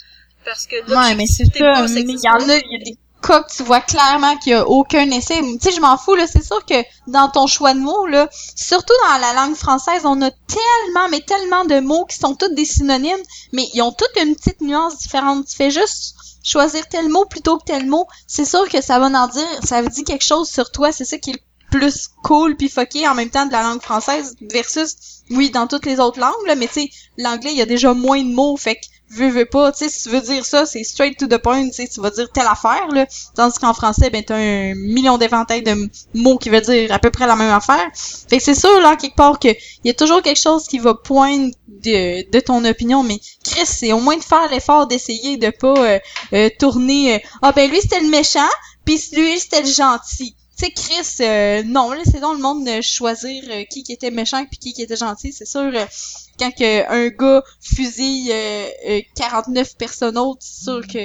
parce que Ouais, mais c'est pas, il y en a, il y a des cas tu vois clairement qu'il y a aucun essai. Tu sais, je m'en fous, là. C'est sûr que dans ton choix de mots, là, surtout dans la langue française, on a tellement, mais tellement de mots qui sont tous des synonymes, mais ils ont toutes une petite nuance différente. Tu fais juste choisir tel mot plutôt que tel mot. C'est sûr que ça va en dire, ça veut dire quelque chose sur toi. C'est ça qui est le plus cool puis fucké en même temps de la langue française versus oui dans toutes les autres langues là, mais tu sais l'anglais il y a déjà moins de mots fait veux veux pas. Tu si tu veux dire ça c'est straight to the point tu sais vas dire telle affaire là. Tandis qu'en français ben t'as un million d'éventails de mots qui veut dire à peu près la même affaire. Fait que c'est sûr là quelque part que il y a toujours quelque chose qui va poindre de, de ton opinion mais Chris c'est au moins de faire l'effort d'essayer de pas euh, euh, tourner euh, ah ben lui c'était le méchant puis lui c'était le gentil sais, Chris, euh, non, laissez donc le monde de choisir euh, qui qui était méchant puis qui qui était gentil. C'est sûr, euh, quand que un gars fusille euh, euh, 49 personnes autres, c'est sûr que...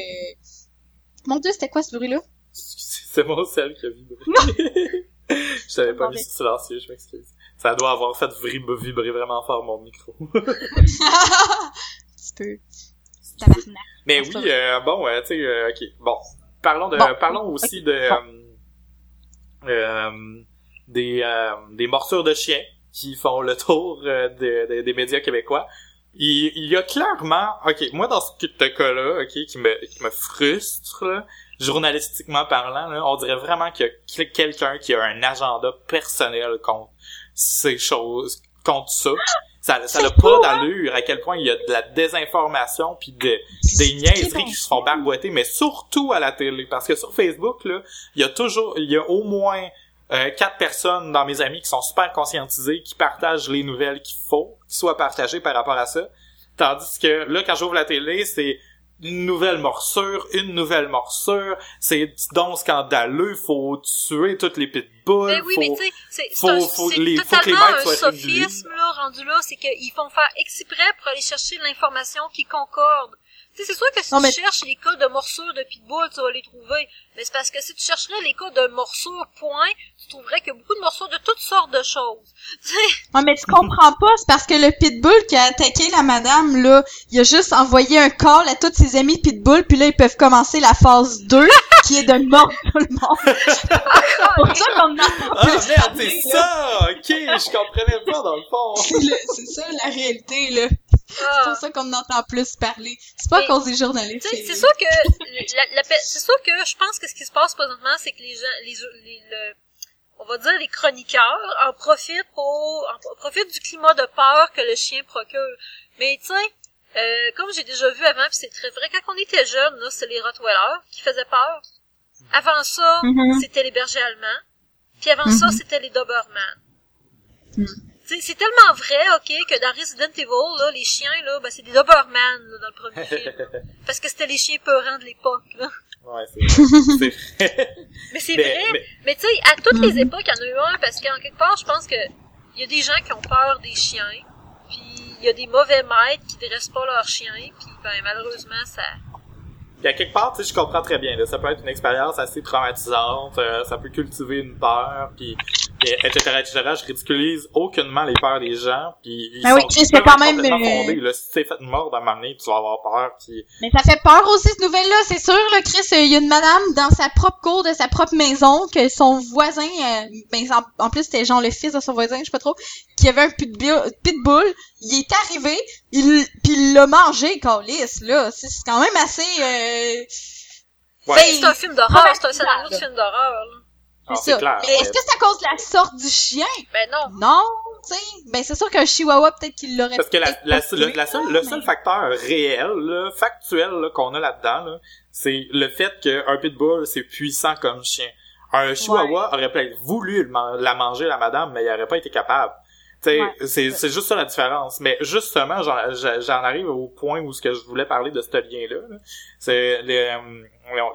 Mon Dieu, c'était quoi ce bruit-là? C'est mon sel qui a vibré. je t'avais pas mis sur silencieux, je m'excuse. Ça doit avoir fait vibrer, vraiment fort mon micro. Un petit peu. Tabarnak. Mais C'est oui, euh, bon, euh, tu sais, euh, ok, bon. Parlons de, Bon. parlons aussi de, euh, euh, des, euh, des morsures de chiens qui font le tour euh, de- de- des médias québécois. Il, il y a clairement, ok, moi dans ce cas-là, ok, qui me, qui me frustre, là, journalistiquement parlant, là, on dirait vraiment qu'il y a que- quelqu'un qui a un agenda personnel contre ces choses, contre ça. Ça, ça n'a pas d'allure à quel point il y a de la désinformation puis de, des niaiseries qui se font barboiter, mais surtout à la télé. Parce que sur Facebook, là, il y a toujours, il y a au moins euh, quatre personnes dans mes amis qui sont super conscientisées, qui partagent les nouvelles qu'il faut, qui soient partagées par rapport à ça. Tandis que là, quand j'ouvre la télé, c'est une nouvelle morsure, une nouvelle morsure, c'est donc scandaleux, faut tuer toutes les pitbulls, Mais Ben oui, faut... mais tu sais, c'est totalement un sophisme, là, rendu là, c'est qu'ils font faire exprès pour aller chercher de l'information qui concorde. C'est sûr que si Non, tu mais- cherches les cas de morsures de pitbull, tu vas les trouver. Mais c'est parce que si tu chercherais les cas de morsures, point, tu trouverais qu'il y a beaucoup de morsures de toutes sortes de choses. Ouais, mais tu comprends pas, c'est parce que le pitbull qui a attaqué la madame, là, il a juste envoyé un call à tous ses amis pitbull, puis là, ils peuvent commencer la phase 2, qui est de mordre tout le monde. C'est pour ça qu'on Ah plus merde, c'est ça! Ok, je comprenais pas dans le fond. C'est ça la réalité, là. C'est ah. pour ça qu'on en entend plus parler. C'est pas à cause des journalistes. C'est sûr que la, la pe- c'est sûr que je pense que ce qui se passe présentement, c'est que les gens, les, les- le- on va dire les chroniqueurs en profitent pour en profitent du climat de peur que le chien procure. Mais tu sais, euh, comme j'ai déjà vu avant, puis c'est très vrai, quand on était jeune, là, c'est les Rottweilers qui faisaient peur. Avant ça, Mhm. c'était les bergers allemands. Puis avant ça, Mhm. c'était les Doberman. Tu sais, C'est tellement vrai, ok, que dans Resident Evil, là, les chiens, là, ben, c'est des Doberman, là, dans le premier film. Parce que c'était les chiens peurants de l'époque, là. ouais, c'est vrai. C'est vrai. Mais c'est Mais- vrai. mais- Mais tu sais, à toutes les Mhm. époques, il y en a eu un, parce qu'en quelque part, je pense que il y a des gens qui ont peur des chiens, puis il y a des mauvais maîtres qui dressent pas leurs chiens, puis ben malheureusement, ça... Puis à quelque part, tu sais, je comprends très bien. Là, ça peut être une expérience assez traumatisante, euh, ça peut cultiver une peur, puis etc., etc. Je ridiculise aucunement les peurs des gens, puis ils Ben oui, sont Chris, c'est quand même, complètement euh, fondés. Là, si t'es fait mort d'un moment donné, tu vas avoir peur, puis Mais ça fait peur aussi, cette nouvelle-là, c'est sûr, là, Chris, il y a une madame dans sa propre cour de sa propre maison, que son voisin, euh, ben, en, en plus, c'était genre le fils de son voisin, je sais pas trop, qui avait un pitbull, pitbull il est arrivé, il, pis il l'a mangé, Calis, là. C'est quand même assez, euh, Ouais. Ben, C'est un film d'horreur, c'est un scénario de film d'horreur, là. Ah, c'est c'est ça. clair. Mais est-ce que c'est à cause de la sorte du chien? Ben non. Non, tu sais. Ben, c'est sûr qu'un chihuahua, peut-être qu'il l'aurait Parce que la, la, le, la seule, le mais- seul facteur réel, là, factuel là, qu'on a là-dedans, là, c'est le fait qu'un pitbull, c'est puissant comme chien. Un chihuahua aurait peut-être voulu la manger, la madame, mais il aurait pas été capable. Ouais. c'est, c'est juste ça la différence. Mais justement, j'en, arrive au point où ce que je voulais parler de ce lien-là. là. C'est euh,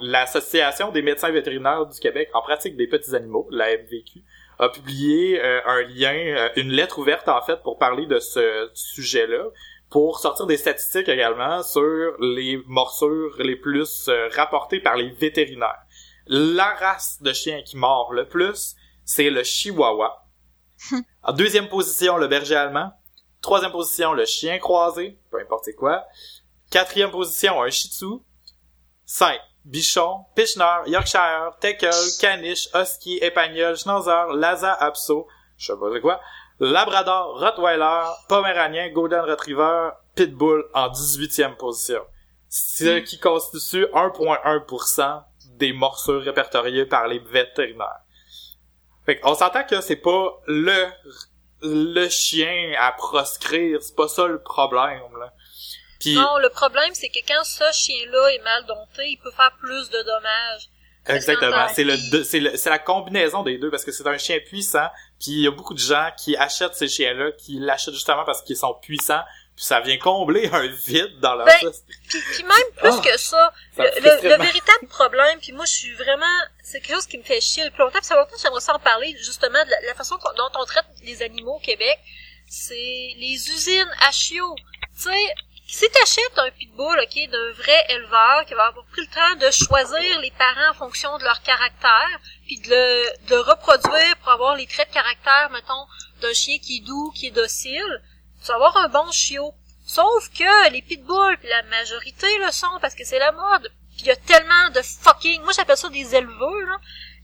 l'association des médecins vétérinaires du Québec en pratique des petits animaux, la MVQ, a publié euh, un lien, euh, une lettre ouverte en fait pour parler de ce sujet-là, pour sortir des statistiques également sur les morsures les plus euh, rapportées par les vétérinaires. La race de chien qui mord le plus, c'est le chihuahua. En deuxième position, le berger allemand. Troisième position, le chien croisé, peu importe c'est quoi. Quatrième position, un shih tzu. Cinq, bichon, pichner, yorkshire, teckle, caniche, husky, épagnol, schnauzer, lhasa apso, je sais pas c'est quoi, labrador, rottweiler, poméranien, golden retriever, pitbull en 18e position. Ce qui constitue 1.1% des morsures répertoriées par les vétérinaires. Fait on s'entend que c'est pas le le chien à proscrire, c'est pas ça le problème là. Puis Non, le problème, c'est que quand ce chien-là est mal dompté, il peut faire plus de dommages. Exactement. C'est le, c'est la combinaison des deux parce que c'est un chien puissant. Puis il y a beaucoup de gens qui achètent ces chiens-là, qui l'achètent justement parce qu'ils sont puissants. Puis ça vient combler un vide dans leur Ben. Puis, puis même plus que ça, Ça le, véritable problème, puis moi je suis vraiment, c'est quelque chose qui me fait chier depuis longtemps, puis ça longtemps j'aimerais ça en parler, justement, de la, la façon dont on traite les animaux au Québec, c'est les usines à chiots. Tu sais, si t'achètes un pitbull, ok, d'un vrai éleveur qui va avoir pris le temps de choisir les parents en fonction de leur caractère, puis de le, de le reproduire pour avoir les traits de caractère, mettons, d'un chien qui est doux, qui est docile, tu vas avoir un bon chiot. Sauf que les pitbulls, puis la majorité le sont parce que c'est la mode. Puis il y a tellement de fucking, moi j'appelle ça des éleveurs, là,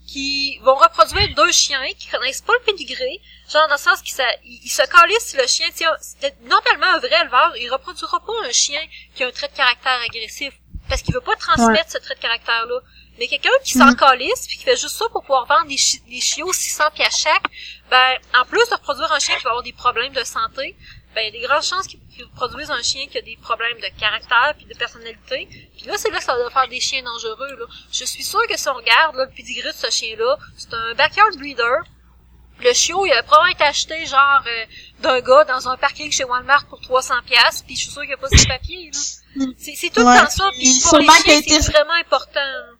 qui vont reproduire deux chiens qui connaissent pas le pédigré, genre dans le sens qu'ils ils se calissent si le chien, tiens, c'est- normalement un vrai éleveur, il reproduira pas un chien qui a un trait de caractère agressif, parce qu'il veut pas transmettre ce trait de caractère-là. Mais quelqu'un qui s'en Mhm. calisse puis qui fait juste ça pour pouvoir vendre des, chi- des chiots 600 pieds à chaque, ben, en plus de reproduire un chien qui va avoir des problèmes de santé, ben, il y a des grandes chances qu'ils produisent un chien qui a des problèmes de caractère puis de personnalité. Puis là, c'est là que ça va faire des chiens dangereux, là. Je suis sûre que si on regarde, là, le pedigree de ce chien-là, c'est un backyard breeder. Le chiot, il a probablement été acheté, genre, euh, d'un gars dans un parking chez Walmart pour 300 pièces puis je suis sûre qu'il n'y a pas ses papiers, là. C'est tout le Ouais. temps ça, puis pour les chiens, c'est vraiment important. là.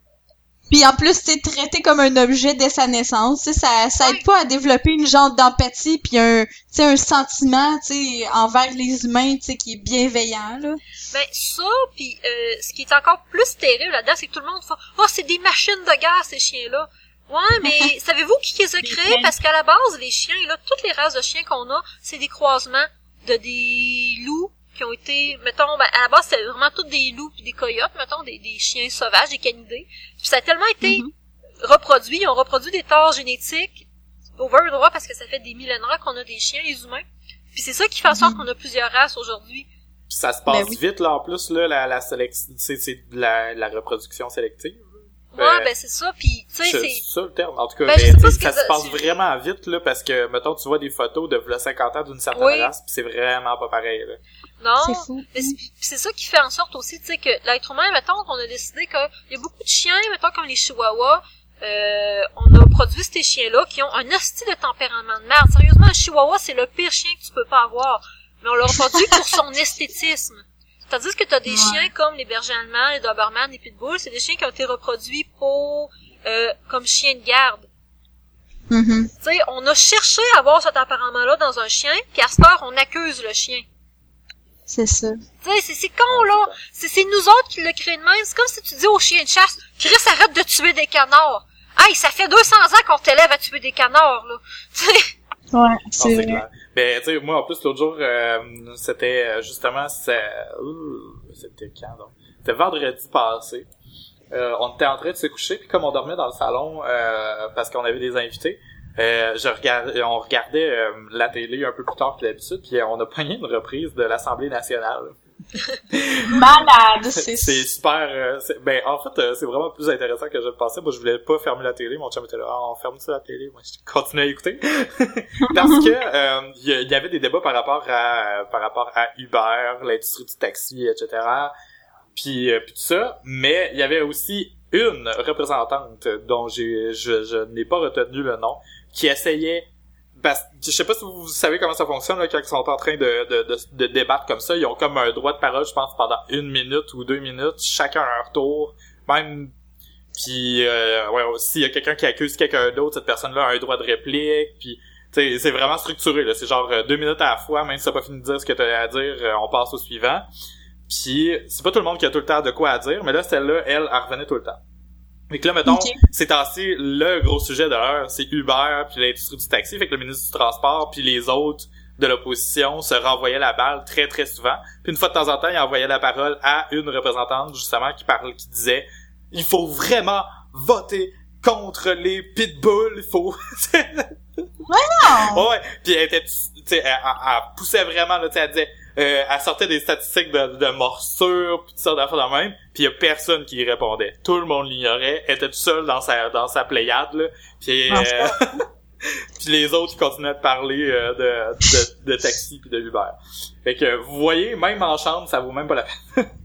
Puis en plus, c'est traité comme un objet dès sa naissance. Tu sais, ça, ça aide pas à développer une genre d'empathie puis un, tu sais, un sentiment, tu sais, envers les humains, tu sais, qui est bienveillant, là. Ben ça, puis euh, ce qui est encore plus terrible là-dedans, c'est que tout le monde fait « Oh, c'est des machines de guerre, ces chiens-là! » Ouais, mais savez-vous qui les a créés? Parce qu'à la base, les chiens, là, toutes les races de chiens qu'on a, c'est des croisements de des loups qui ont été, mettons, ben, à la base, c'est vraiment tous des loups puis des coyotes, mettons, des, des chiens sauvages, des canidés. Puis ça a tellement été Mhm. reproduit, ils ont reproduit des torts génétiques over the droit parce que ça fait des millénaires qu'on a des chiens, les humains. Puis c'est ça qui fait en sorte qu'on a plusieurs races aujourd'hui. Puis ça se passe Ben oui. vite là en plus là la, la sélection c'est de la, la reproduction sélective. Ouais, Euh, ben c'est ça, puis tu sais, C'est c'est... ça le terme. En tout cas, Ben, mais, ça se passe vraiment vite, là, parce que, mettons, tu vois des photos de v'là 50 ans d'une certaine Oui. race, pis c'est vraiment pas pareil, là. Non, fou. mais c'est ça qui fait en sorte aussi, tu sais, que l'être humain, mettons qu'on a décidé qu'il y a beaucoup de chiens, mettons comme les chihuahuas, euh, on a produit ces chiens-là qui ont un hostie de tempérament de merde. Sérieusement, un chihuahua, c'est le pire chien que tu peux pas avoir. Mais on l'a produit pour son esthétisme. Tandis que t'as des Ouais. chiens comme les bergers allemands, les dobermans, les pitbulls, c'est des chiens qui ont été reproduits pour euh, comme chiens de garde. Mhm. Tu sais, on a cherché à avoir cet tempérament-là dans un chien, puis à cette heure, on accuse le chien. C'est ça. Tu sais, c'est, c'est con, là. C'est, c'est nous autres qui le créé de même. C'est comme si tu dis au chien de chasse, Chris, arrête de tuer des canards. Hey, ça fait 200 ans qu'on t'élève à tuer des canards, là. Tu sais, Ouais, Non, c'est vrai. clair. Ben, tu sais, moi, en plus, l'autre jour, euh, c'était euh, justement, c'était quand, donc? C'était vendredi passé. Euh, on était en train de se coucher, puis comme on dormait dans le salon, euh, parce qu'on avait des invités, euh, je regardais, on regardait euh, la télé un peu plus tard que d'habitude, puis on a pogné une reprise de l'Assemblée nationale. Malade, c'est super. euh, ben en fait, euh, c'est vraiment plus intéressant que je le pensais. Moi, je voulais pas fermer la télé. Mon chum était là, ah, on ferme ça la télé? Moi, je continuais à écouter parce que euh, il y, avait des débats par rapport à euh, par rapport à Uber, l'industrie du taxi, etc. Puis euh, puis tout ça. Mais il y avait aussi une représentante dont j'ai je, je n'ai pas retenu le nom qui essayait parce je sais pas si vous savez comment ça fonctionne là, quand ils sont en train de, de, de, de débattre comme ça, ils ont comme un droit de parole, je pense, pendant une minute ou deux minutes, chacun à leur tour, même puis euh, ouais, s'il y a quelqu'un qui accuse quelqu'un d'autre, cette personne-là a un droit de réplique, puis c'est vraiment structuré là, c'est genre euh, deux minutes à la fois, même si t'as pas fini de dire ce que t'as à dire, euh, on passe au suivant. Puis c'est pas tout le monde qui a tout le temps de quoi à dire, mais là celle-là, elle, elle revenait tout le temps. Fait que là, mettons, c'est assez le gros sujet de l'heure, c'est Uber puis l'industrie du taxi, fait que le ministre du Transport puis les autres de l'opposition se renvoyaient la balle très très souvent. Puis une fois de temps en temps, il envoyait la parole à une représentante justement qui parlait, qui disait il faut vraiment voter contre les pitbulls, il faut Non! Ouais, puis elle était, tu sais, elle, elle- elle poussait vraiment, là, tu sais, elle disait, euh, elle sortait des statistiques de, de morsures, pis toutes sortes d'affaires de même, puis y a personne qui y répondait. Tout le monde l'ignorait, elle était toute seule dans sa, dans sa pléiade, là, puis euh, les autres, continuaient de parler euh, de, de, de taxi puis de Uber. Fait que, vous voyez, même en chambre, ça vaut même pas la peine.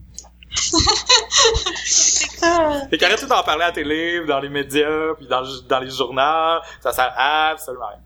Fait qu'arrêtez d'en parler à la télé, dans les médias, puis dans, dans les journaux, ça sert absolument à rien.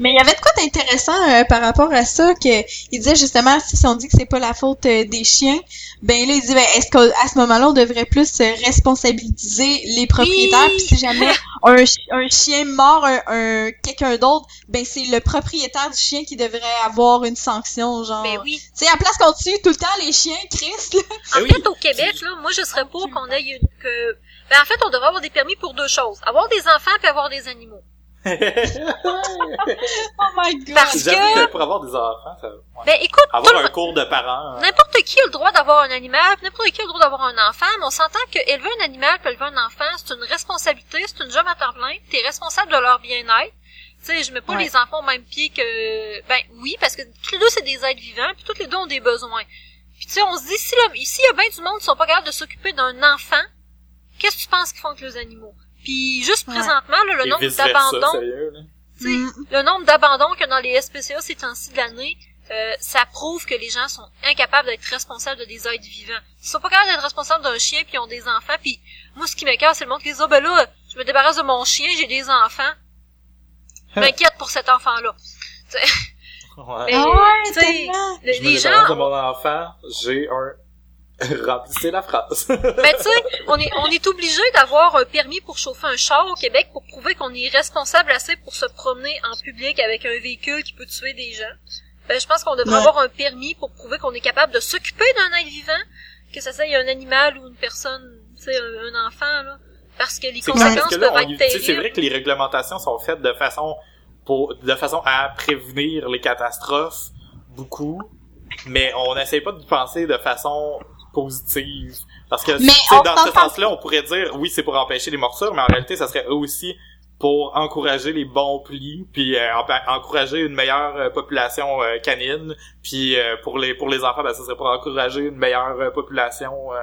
Mais il y avait de quoi d'intéressant euh, par rapport à ça que il disait justement si on dit que c'est pas la faute euh, des chiens, ben là il dit ben est-ce qu'à ce moment-là on devrait plus euh, responsabiliser les propriétaires? Oui. puis si jamais un, un chien mord un, un- quelqu'un d'autre, ben c'est le propriétaire du chien qui devrait avoir une sanction genre. Ben oui. Tu sais à place qu'on tue tout le temps les chiens Chris là. En oui. fait, au Québec, là, moi, je serais pour qu'on ait une, que, ben, en fait, on devrait avoir des permis pour deux choses. Avoir des enfants puis avoir des animaux. Oh my god. Parce que- que pour avoir des enfants, ça... ouais. Ben, écoute, le- un cours de parents... euh, N'importe qui a le droit d'avoir un animal, n'importe qui a le droit d'avoir un enfant, mais on s'entend que élever un animal puis élever un enfant, c'est une responsabilité, c'est une job à temps plein, t'es responsable de leur bien-être. Tu sais, je mets pas Ouais. les enfants au même pied que... Ben oui, parce que tous les deux, c'est des êtres vivants, puis tous les deux ont des besoins. Puis tu sais, on se dit, si là, ici, il y a bien du monde qui sont pas capables de s'occuper d'un enfant, qu'est-ce que tu penses qu'ils font avec les animaux? Puis juste Ouais. présentement, là, le nombre d'abandons... sérieux, là. Tu sais, Mm. le nombre d'abandons qu'il y a dans les SPCA ces temps-ci de l'année, euh, ça prouve que les gens sont incapables d'être responsables de des êtres vivants. Ils sont pas capables d'être responsables d'un chien puis ils ont des enfants puis moi ce qui m'écoeure c'est le monde qui dit oh, ben là je me débarrasse de mon chien j'ai des enfants. Je m'inquiète pour cet enfant-là. Ouais. Mais, Ah ouais, tu sais, tellement. le- Je me les débarrasse de gens, mon enfant, j'ai un... Remplissez la phrase. ben tu sais, on est on est obligé d'avoir un permis pour chauffer un char au Québec pour prouver qu'on est responsable assez pour se promener en public avec un véhicule qui peut tuer des gens. Ben je pense qu'on devrait Ouais. avoir un permis pour prouver qu'on est capable de s'occuper d'un être vivant, que ça soit un animal ou une personne, tu sais, un, un enfant là, parce que les conséquences parce que là, peuvent on être sais, c'est terribles. vrai que les réglementations sont faites de façon pour de façon à prévenir les catastrophes beaucoup, mais on n'essaie pas de penser de façon positive. Parce que on dans ce sens-là, on pourrait dire oui, c'est pour empêcher les morsures, mais en réalité, ça serait aussi pour encourager les bons plis, puis euh, encourager une meilleure euh, population euh, canine, puis euh, pour les pour les enfants, ben, ça serait pour encourager une meilleure population euh,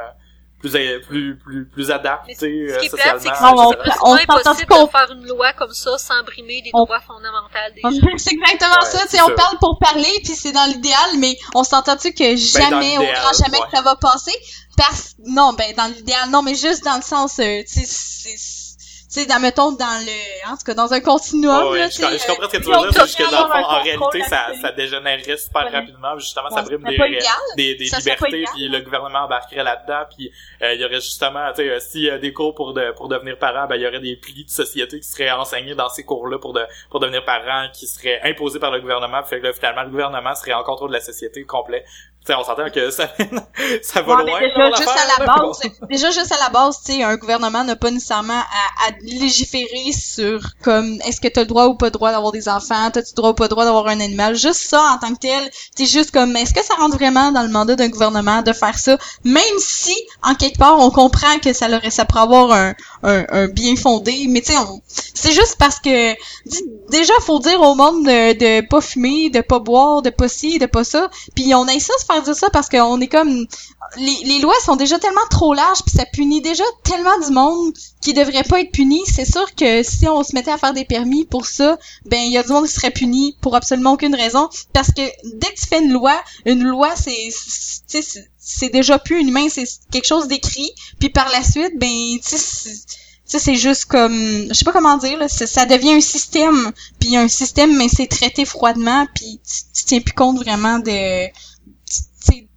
plus plus plus plus adapté Ce euh, qui est plate, c'est que socialement, on s'entend impossible de faire une loi comme ça sans brimer des On- droits fondamentaux des On- gens. C'est exactement Ouais, ça, tu c'est sais, on ça. parle pour parler, puis c'est dans l'idéal, mais on s'entend-tu que jamais, dans au grand jamais ouais. que ça va passer? Parce, non, ben, dans l'idéal, non, mais juste dans le sens, euh, tu sais, c'est, tu sais, dans, mettons, dans le, en tout cas, dans un continuum, Ouais, ouais, là, je, tu comprends ce que tu puis veux dire, juste que dans le fond, en réalité, ça, ça dégénérerait super Ouais. rapidement, justement, Ouais, ça brime des, des, des Ça libertés, puis le gouvernement embarquerait là-dedans, puis euh, il y aurait justement, tu sais, euh, s'il y a des cours pour de, pour devenir parent, ben il y aurait des plis de société qui seraient enseignés dans ces cours-là pour de, pour devenir parent, qui seraient imposés par le gouvernement, fait que là, finalement, le gouvernement serait en contrôle de la société complet. Tu sais, on s'entend que ça, ça va Ouais, loin. déjà, là, juste à la base, déjà juste à la base, tu sais, un gouvernement n'a pas nécessairement à, à légiférer sur comme est-ce que t'as le droit ou pas le droit d'avoir des enfants, t'as-tu le droit ou pas le droit d'avoir un animal? Juste ça en tant que tel, c'est juste comme est-ce que ça rentre vraiment dans le mandat d'un gouvernement de faire ça, même si en quelque part on comprend que ça leur ça pourrait avoir un, un, un bien fondé, mais tu sais, c'est juste parce que déjà faut dire au monde de, de pas fumer, de pas boire, de pas ci, de pas ça, puis on se faire dire ça parce qu'on est comme les, les lois sont déjà tellement trop larges puis ça punit déjà tellement du monde qui devrait pas être puni. C'est sûr que si on se mettait à faire des permis pour ça, ben il y a du monde qui serait puni pour absolument aucune raison parce que dès que tu fais une loi, une loi c'est c'est- déjà plus une humain, c'est quelque chose d'écrit. Puis par la suite, ben tu sais c'est- tu sais, c'est juste comme, je sais pas comment dire, là, ça devient un système, puis un système, mais c'est traité froidement, puis tu, tu tiens plus compte vraiment de, tu sais,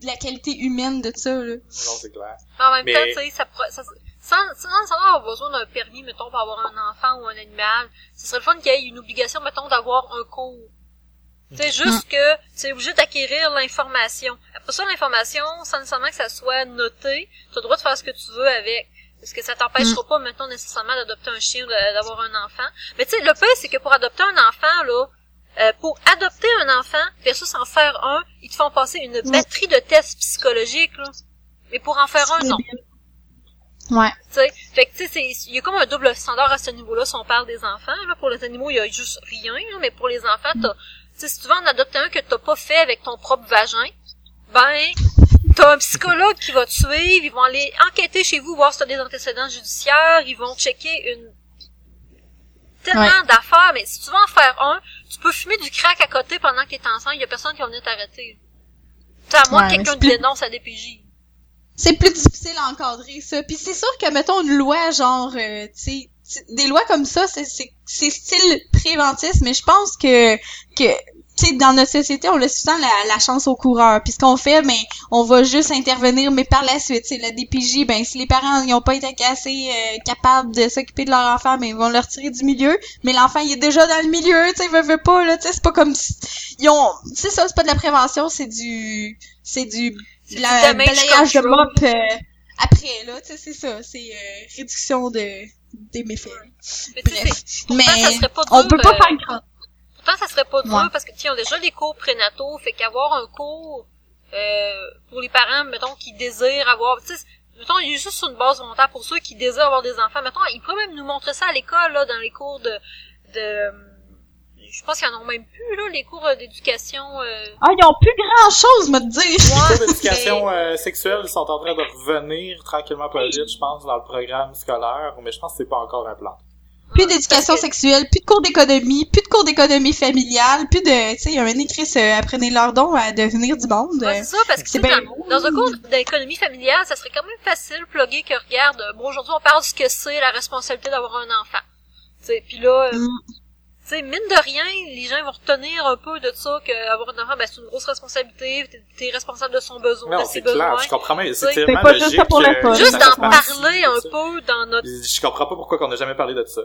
de la qualité humaine de ça, là. Non, c'est clair. Mais en même Mais- temps, tu sais, ça, ça, sans, sans, sans avoir besoin d'un permis, mettons, pour avoir un enfant ou un animal, ce serait le fun qu'il y ait une obligation, mettons, d'avoir un cours. Tu sais, juste que tu es obligé d'acquérir l'information. Après ça, l'information, sans nécessairement que ça soit noté, tu as le droit de faire ce que tu veux avec. Parce que ça t'empêchera pas, mettons, nécessairement d'adopter un chien ou d'avoir un enfant. Mais tu sais, le pire, c'est que pour adopter un enfant, là, euh, pour adopter un enfant versus en faire un, ils te font passer une batterie de tests psychologiques, là. Mais pour en faire un, non. Ouais. Tu sais, fait que tu sais, c'est- il y a comme un double standard à ce niveau-là si on parle des enfants. Là. Pour les animaux, il y a juste rien, là, mais pour les enfants, t'as, sais, si tu veux en adopter un que t'as pas fait avec ton propre vagin, ben, t'as un psychologue qui va te suivre, ils vont aller enquêter chez vous, voir si t'as des antécédents judiciaires, ils vont checker une tellement Ouais. d'affaires, mais si tu veux en faire un, tu peux fumer du crack à côté pendant que t'es enceinte, il y a personne qui va venir t'arrêter. Tu à moins Ouais, que quelqu'un te plus- dénonce à DPJ. c'est plus difficile à encadrer ça. Puis c'est sûr que mettons une loi genre euh, tu sais des lois comme ça c'est c'est c'est style préventif mais je pense que que tu sais dans notre société on laisse souvent la, la chance au coureur. Puis ce qu'on fait ben on va juste intervenir mais par la suite. C'est la DPJ ben si les parents ils ont pas été assez euh, capables de s'occuper de leur enfant ben ils vont le retirer du milieu. Mais l'enfant il est déjà dans le milieu tu sais veut, veut pas là. Tu sais c'est pas comme si ils ont c'est ça c'est pas de la prévention c'est du c'est du C'est de du la balayage de mop euh, après là tu sais c'est ça c'est euh, réduction de des méfaits Mais tu sais, bref mais pourtant, ça serait pas on peut pas faire grand Pourtant, ça serait pas Ouais. parce que tiens, on a déjà les cours prénataux, fait qu'avoir un cours euh, pour les parents, mettons, qui désirent avoir, tu sais, mettons, il est juste sur une base volontaire pour ceux qui désirent avoir des enfants. Mettons, ils pourraient même nous montrer ça à l'école, là, dans les cours de, de, je pense qu'ils en ont même plus, là, les cours euh, d'éducation. Euh, ah ils ont plus grand chose me dire Les cours d'éducation euh, sexuelle sont en train de revenir tranquillement pas vite, je pense, dans le programme scolaire, mais je pense que c'est pas encore un plan. plus d'éducation que- sexuelle plus de cours d'économie plus de cours d'économie familiale plus de tu sais il y a un écrit euh, apprenez leur don à devenir du monde Ouais, c'est ça, parce que c'est bien dans, dans un cours d'économie familiale, ça serait quand même facile de plugger que regarde, bon aujourd'hui on parle de ce que c'est la responsabilité d'avoir un enfant. Tu sais, puis là, euh, Mm. Tu sais, mine de rien, les gens vont retenir un peu de ça qu'avoir un enfant, ben, c'est une grosse responsabilité, t'es- t'es responsable de son besoin, Non, de ses c'est clair, besoins. je comprends, mais c'est tellement pas juste logique. ça pour le fun. que Juste ça d'en parler un ça. peu dans notre... Je comprends pas pourquoi on n'a jamais parlé de ça.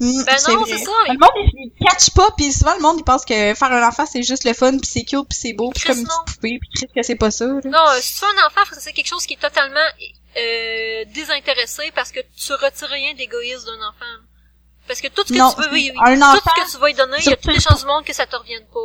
Mm, Ben non, c'est ça, Le monde, il il catch pas, puis souvent, le monde, il pense que faire un enfant, c'est juste le fun, puis c'est cute, puis c'est beau, puis comme une petite poupée, puis que c'est pas ça, là. Non, euh, si tu fais un enfant, faut que c'est quelque chose qui est totalement euh, désintéressé parce que tu retires rien d'égoïsme d'un enfant. Parce que tout ce que Non, tu veux, lui- un tout enfant, ce que tu vas lui donner, il y a toutes les chances du monde que ça te revienne pas.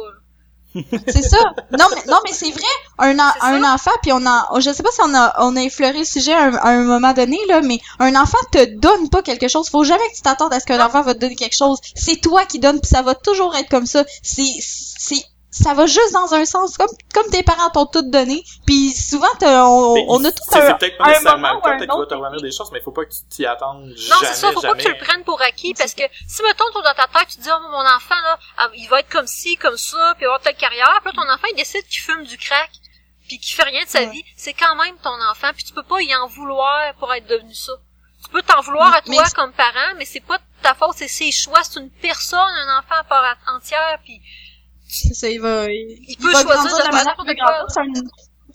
C'est ça. Non, mais, non, mais c'est vrai. Un, en- un enfant, puis on a, je sais pas si on a, on a effleuré le sujet à un, à un moment donné, là, mais un enfant te donne pas quelque chose. Faut jamais que tu t'attendes à ce qu'un enfant va te donner quelque chose. C'est toi qui donnes, puis ça va toujours être comme ça. C'est, c'est ça va juste dans un sens, comme, comme tes parents t'ont tout donné, puis souvent, t'as- on, on a tout c'est- un, C'est peut-être pas un nécessairement moment le ou cas, un peut-être qu'il va te revenir des choses, mais faut pas que tu t'y attendes Non, jamais, c'est ça, faut pas que tu le prennes pour acquis, parce que si, mettons, toi, dans ta tête, tu te dis, oh, mon enfant, là, ah, il va être comme ci, comme ça, puis il va avoir telle carrière, puis là, ton enfant, il décide qu'il fume du crack, puis qu'il fait rien de sa Ouais. vie, c'est quand même ton enfant, puis tu peux pas y en vouloir pour être devenu ça. Tu peux t'en vouloir à Mais- toi comme parent, mais c'est pas ta faute, c'est ses choix, c'est une personne, un enfant à part entière, puis C'est ça, il va, il, Il peut va choisir de la manière quoi. grandir. C'est un,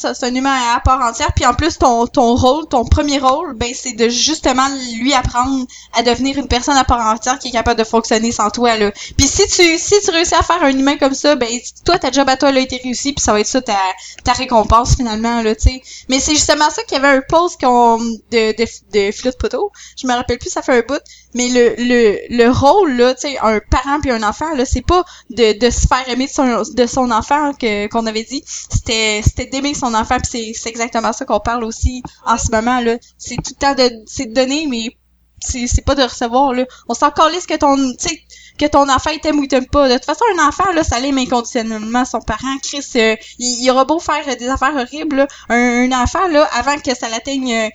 ça, c'est un humain à part entière. Puis en plus, ton, ton rôle, ton premier rôle, ben, c'est de justement lui apprendre à devenir une personne à part entière qui est capable de fonctionner sans toi, là. Puis si tu, si tu réussis à faire un humain comme ça, ben, toi, ta job à toi, là, a été réussi, puis ça va être ça ta, ta récompense, finalement, là, tu sais. Mais c'est justement ça qu'il y avait un post qu'on, de, de, de de poteau. Je me rappelle plus, ça fait un bout. Mais le, le, le rôle, là, tu sais, un parent puis un enfant, là, c'est pas de, de se faire aimer de son, de son enfant que, qu'on avait dit. C'était, c'était d'aimer son enfant puis c'est, c'est exactement ça qu'on parle aussi en ce moment, là. C'est tout le temps de, c'est de donner, mais c'est, c'est pas de recevoir, là. On s'en calisse que ton, tu sais, que ton enfant t'aime ou t'aime pas. De toute façon, un enfant, là, ça l'aime inconditionnellement son parent. Chris, euh, il, il aura beau faire euh, des affaires horribles. Un, un enfant, là, avant que ça l'atteigne, euh,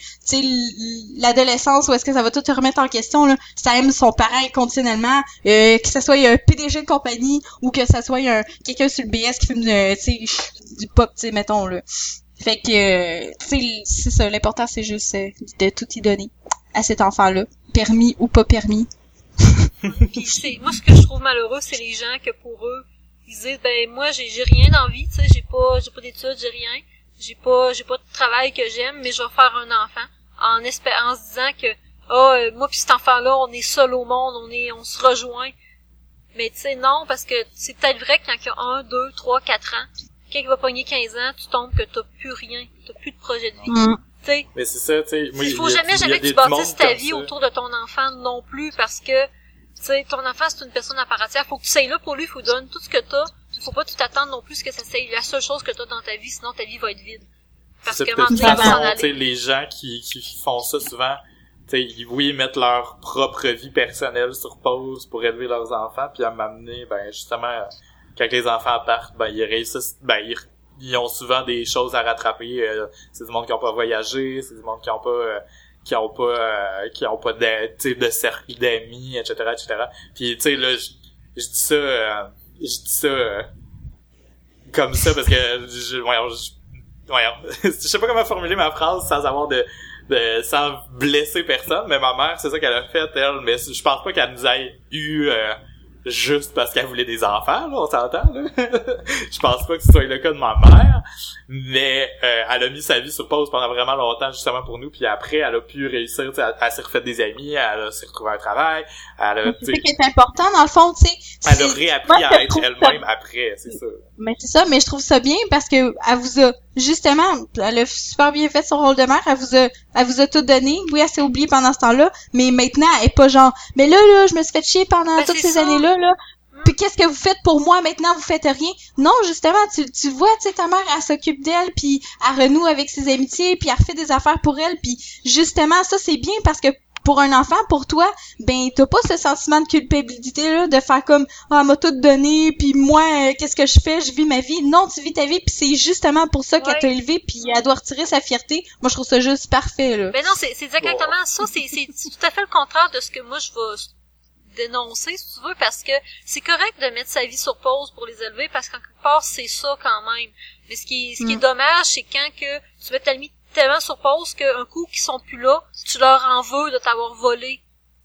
l'adolescence, ou est-ce que ça va tout te remettre en question, là, ça aime son parent inconditionnellement, euh, que ça soit un PDG de compagnie, ou que ça soit un, quelqu'un sur le BS qui fume, euh, du pop, tu sais, mettons, là. Fait que, euh, c'est ça, l'important, c'est juste euh, de tout y donner à cet enfant-là, permis ou pas permis. Puis c'est moi ce que je trouve malheureux, c'est les gens que pour eux, ils disent ben moi j'ai j'ai rien d'envie, tu sais, j'ai pas j'ai pas d'études, j'ai rien, j'ai pas j'ai pas de travail que j'aime, mais je vais faire un enfant en espérant en se disant que ah euh, moi puis cet enfant-là, on est seul au monde, on est on se rejoint. Mais tu sais non parce que c'est peut-être vrai que quand il y a un, deux, trois, quatre ans, quelqu'un qui va pogner 15 ans, tu tombes que t'as plus rien, t'as plus de projet de vie. Mm. Tu sais, Mais c'est ça, tu sais. il faut y a- jamais, il y a jamais que tu bâtisses ta vie ça. autour de ton enfant non plus parce que, tu sais, ton enfant c'est une personne à part entière. Faut que tu sois là pour lui, faut que tu donnes tout ce que t'as. Faut pas tout attendre non plus que ça soit la seule chose que t'as dans ta vie, sinon ta vie va être vide. Parce que, de toute il façon, les gens qui, qui font ça souvent, tu sais, ils, oui, ils mettent leur propre vie personnelle sur pause pour élever leurs enfants, puis à m'amener, ben, justement, quand les enfants partent, ben, ils réussissent, ben, ils, ils ont souvent des choses à rattraper. euh, c'est du monde qui ont pas voyagé, c'est du monde qui ont pas, euh, qui ont pas, euh, qui ont pas de, de cercle d'amis, etc., etc. Puis, tu sais, là, je dis ça, euh, je dis ça euh, comme ça parce que je, voyons, je sais pas comment formuler ma phrase sans avoir de, de sans blesser personne, mais ma mère, c'est ça qu'elle a fait, elle, mais je pense pas qu'elle nous ait eu euh, juste parce qu'elle voulait des enfants, là, on s'entend, là. je pense pas que ce soit le cas de ma mère, mais euh, elle a mis sa vie sur pause pendant vraiment longtemps, justement pour nous, puis après, elle a pu réussir, tu sais, elle, elle s'est refait des amis, elle s'est retrouvée un travail, elle a, C'est ça qui est important, dans le fond, tu sais. elle a réappris à être elle-même après, c'est ça. Mais c'est ça, mais je trouve ça bien parce que elle vous a justement, elle a super bien fait son rôle de mère, elle vous a, elle vous a tout donné. Oui, elle s'est oubliée pendant ce temps-là, mais maintenant elle est pas genre, mais là là, je me suis fait chier pendant Ben, toutes ces années-là là. Puis qu'est-ce que vous faites pour moi? Maintenant Vous faites rien Non, justement, tu, tu vois, tu sais, ta mère, elle s'occupe d'elle, puis elle renoue avec ses amitiés, puis elle refait des affaires pour elle, puis justement, ça c'est bien parce que pour un enfant, pour toi, ben t'as pas ce sentiment de culpabilité là, de faire comme ah elle m'a tout donné, puis moi euh, qu'est-ce que je fais? Je vis ma vie. Non, tu vis ta vie, puis c'est justement pour ça qu'elle Ouais. t'a élevé, puis elle doit retirer sa fierté. Moi, je trouve ça juste parfait là. Ben non, c'est exactement ça. C'est tout à fait le contraire de ce que moi je vais dénoncer, si tu veux, parce que c'est correct de mettre sa vie sur pause pour les élever, parce qu'en quelque part, c'est ça quand même. Mais ce qui, ce qui est Mm. dommage, c'est quand que tu mets ta vie tellement sur pause qu'un coup qu'ils sont plus là, tu leur en veux de t'avoir volé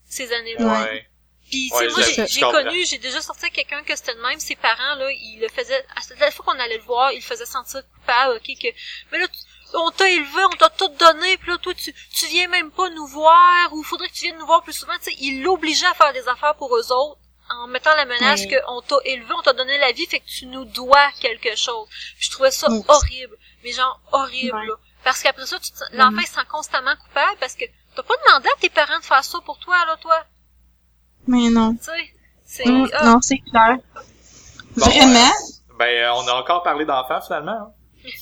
ces années-là. Ouais. Puis, tu Ouais, sais, moi, j'ai connu, j'ai déjà sorti avec quelqu'un que c'était de même, ses parents, là, ils le faisaient, à la fois qu'on allait le voir, ils le faisaient sentir coupable, ok, que, mais là, tu- on t'a élevé, on t'a tout donné, puis là, toi, tu, tu viens même pas nous voir, ou faudrait que tu viennes nous voir plus souvent, tu sais, ils l'obligeaient à faire des affaires pour eux autres, en mettant la menace Ouais. que on t'a élevé, on t'a donné la vie, fait que tu nous dois quelque chose. Puis je trouvais ça horrible, mais genre horrible, Ouais. là. Parce qu'après ça, tu te- l'enfant il se sent constamment coupable parce que t'as pas demandé à tes parents de faire ça pour toi, là, toi. Mais non. Tu sais, c'est, Mm, ah, non, c'est clair. Bon, Vraiment? Ben, euh, on a encore parlé d'enfants, finalement. hein.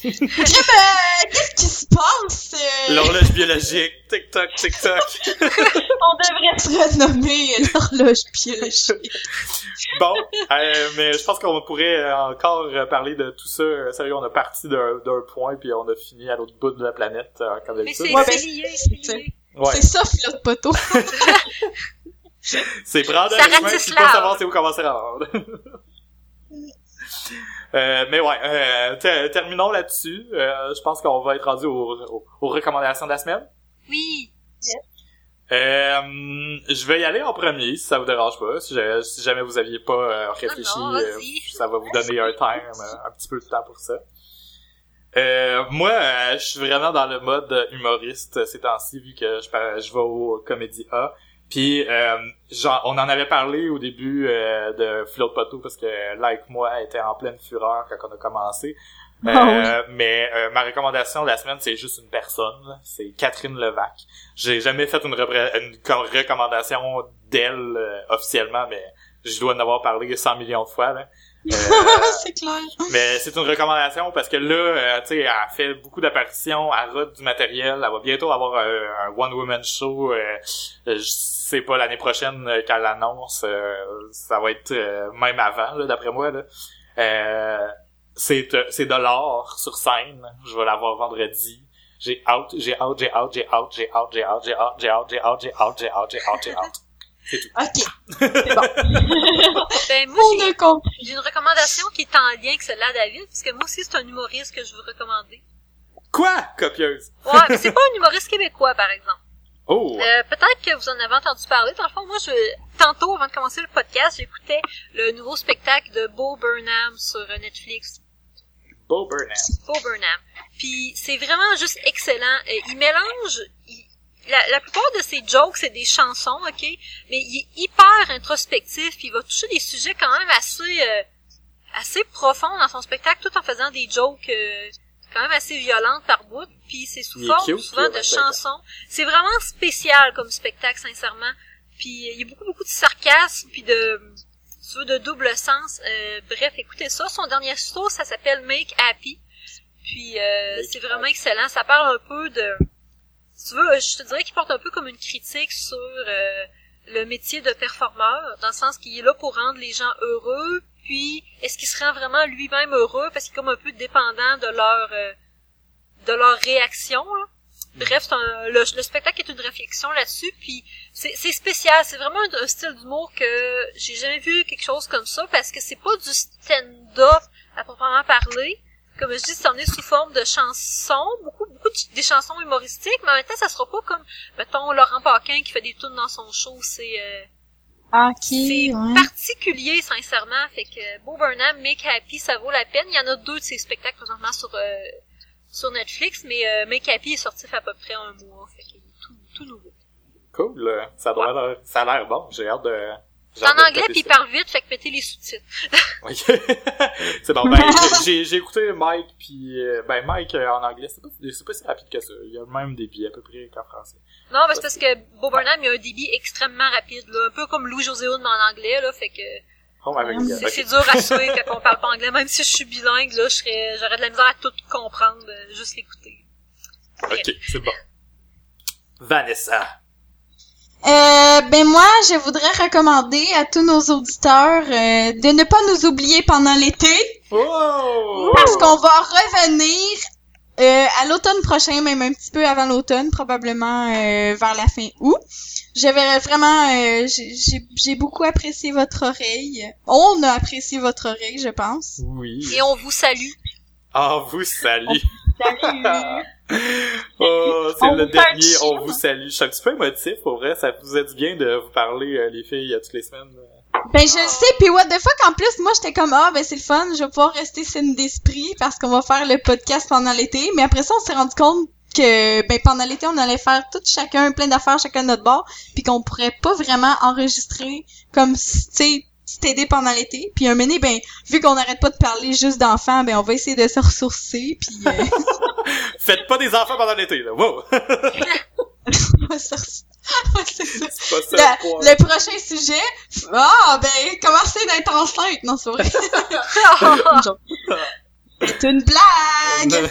Qu'est-ce qui qui se passe? Euh? L'horloge biologique. Tic-toc, tic-toc. On devrait se renommer l'horloge biologique. bon, euh, mais je pense qu'on pourrait encore parler de tout ça. Sérieux, on a parti d'un point, puis on a fini à l'autre bout de la planète, euh, comme d'habitude. Mais c'est lié, c'est lié. Ouais. C'est ça, de poteau. c'est prendre un chemin puis pas savoir c'est où commencer à rendre. Euh, mais ouais, euh, terminons là-dessus. Euh, je pense qu'on va être rendu aux, recommandations de la semaine. Oui. Euh, je vais y aller en premier, si ça vous dérange pas. Si, jamais vous aviez pas réfléchi, ça va vous donner un un petit peu de temps pour ça. moi, je suis vraiment dans le mode humoriste ces temps-ci, vu que je, je vais au Comédie A. Puis euh, genre, on en avait parlé au début euh, de Float Poteau parce que Like moi était en pleine fureur quand on a commencé. Ah euh, mais euh, ma recommandation de la semaine, c'est juste une personne. C'est Catherine Levac. J'ai jamais fait une, recommandation d'elle officiellement, mais je dois en avoir parlé 100 millions de fois. Là. c'est clair. Mais c'est une recommandation parce que là, euh, tu sais, elle fait beaucoup d'apparitions, elle rate du matériel, elle va bientôt avoir un, one-woman show, euh, je sais pas, l'année prochaine euh, qu'elle l'annonce, ça va être même avant, d'après moi. Là. c'est, c'est de l'or sur scène, je vais l'avoir vendredi. J'ai out, j'ai out, j'ai out, j'ai out, j'ai out, j'ai out, j'ai out, j'ai out, j'ai out, j'ai out, j'ai out, j'ai out, j'ai out. C'est tout. OK. C'est bon. ben, moi, j'ai une recommandation qui est en lien avec celle-là, David, parce que moi aussi, c'est un humoriste que je veux recommander. Quoi, copieuse? Ouais, mais c'est pas un humoriste québécois, par exemple. Oh! Euh, peut-être que vous en avez entendu parler. Dans le fond, moi, je, tantôt, avant de commencer le podcast, j'écoutais le nouveau spectacle de Bo Burnham sur Netflix. Bo Burnham. Bo Burnham. Puis, c'est vraiment juste excellent. Euh, il mélange, la, la plupart de ses jokes, c'est des chansons, ok? Mais il est hyper introspectif, puis il va toucher des sujets quand même assez euh, assez profonds dans son spectacle, tout en faisant des jokes euh, quand même assez violentes par bout, puis c'est sous forme souvent de chansons. C'est vraiment spécial comme spectacle, sincèrement. Puis il y a beaucoup, beaucoup de sarcasme, puis de tu veux, de double sens. Euh, bref, écoutez ça. Son dernier show, ça s'appelle Make Happy. Puis c'est vraiment excellent. Ça parle un peu de tu veux, je te dirais qu'il porte un peu comme une critique sur euh, le métier de performeur, dans le sens qu'il est là pour rendre les gens heureux, puis est-ce qu'il se rend vraiment lui-même heureux parce qu'il est comme un peu dépendant de leur euh, de leur réaction. Mm. Bref, un, le, spectacle est une réflexion là-dessus, puis c'est spécial, c'est vraiment un, style d'humour que j'ai jamais vu quelque chose comme ça parce que c'est pas du stand-up à proprement parler, comme je dis, ça en est sous forme de chansons, beaucoup, beaucoup des chansons humoristiques, mais en même temps, ça sera pas comme, mettons, Laurent Paquin qui fait des tunes dans son show, c'est, euh, c'est particulier, sincèrement, fait que Bo Burnham, Make Happy, ça vaut la peine. Il y en a deux de ces spectacles présentement sur, euh, sur Netflix, mais euh, Make Happy est sorti fait à peu près un mois, fait qu'il est tout, tout nouveau. Cool, ça, doit ça a l'air bon, j'ai hâte de, c'est en anglais puis il parle vite, fait que mettez les sous-titres. oui. c'est bon. Ben, j'ai, j'ai écouté Mike puis euh, ben Mike euh, en anglais, c'est pas, c'est pas si rapide que ça. Il y a le même débit à peu près qu'en français. Non, mais c'est parce que Bob Burnham il a un débit extrêmement rapide, là, un peu comme Louis-José Hood en anglais, là, fait que oh, c'est, c'est dur à suivre quand on parle pas anglais, même si je suis bilingue, là, je serais, j'aurais de la misère à tout comprendre, euh, juste l'écouter. Ok, c'est bon. Vanessa. Euh, ben moi, je voudrais recommander à tous nos auditeurs euh, de ne pas nous oublier pendant l'été. Oh! Parce qu'on va revenir euh, à l'automne prochain, même un petit peu avant l'automne, probablement euh, vers la fin août. J'avais vraiment, euh, j'ai beaucoup apprécié votre oreille. On a apprécié votre oreille, je pense. Oui. Et on vous salue. Ah, vous salue. Salut. oh, c'est le dernier. On vous salue. Je suis un petit peu émotif, pour vrai. Ça vous aide bien de vous parler, euh, les filles, toutes les semaines. Ben, je le sais, puis what the fuck, en plus, moi, j'étais comme, ah, ben, c'est le fun, je vais pouvoir rester saine d'esprit parce qu'on va faire le podcast pendant l'été. Mais après ça, on s'est rendu compte que, ben, pendant l'été, on allait faire tout chacun plein d'affaires, chacun de notre bord, puis qu'on pourrait pas vraiment enregistrer comme, tu sais, t'aider pendant l'été. Puis un moment ben, vu qu'on n'arrête pas de parler juste d'enfants, ben, on va essayer de se ressourcer, puis... Euh... Faites pas des enfants pendant l'été, là. Wow! c'est ça. Le, le, prochain sujet, ah, ben, commencez d'être enceinte? Non, c'est vrai. c'est une blague!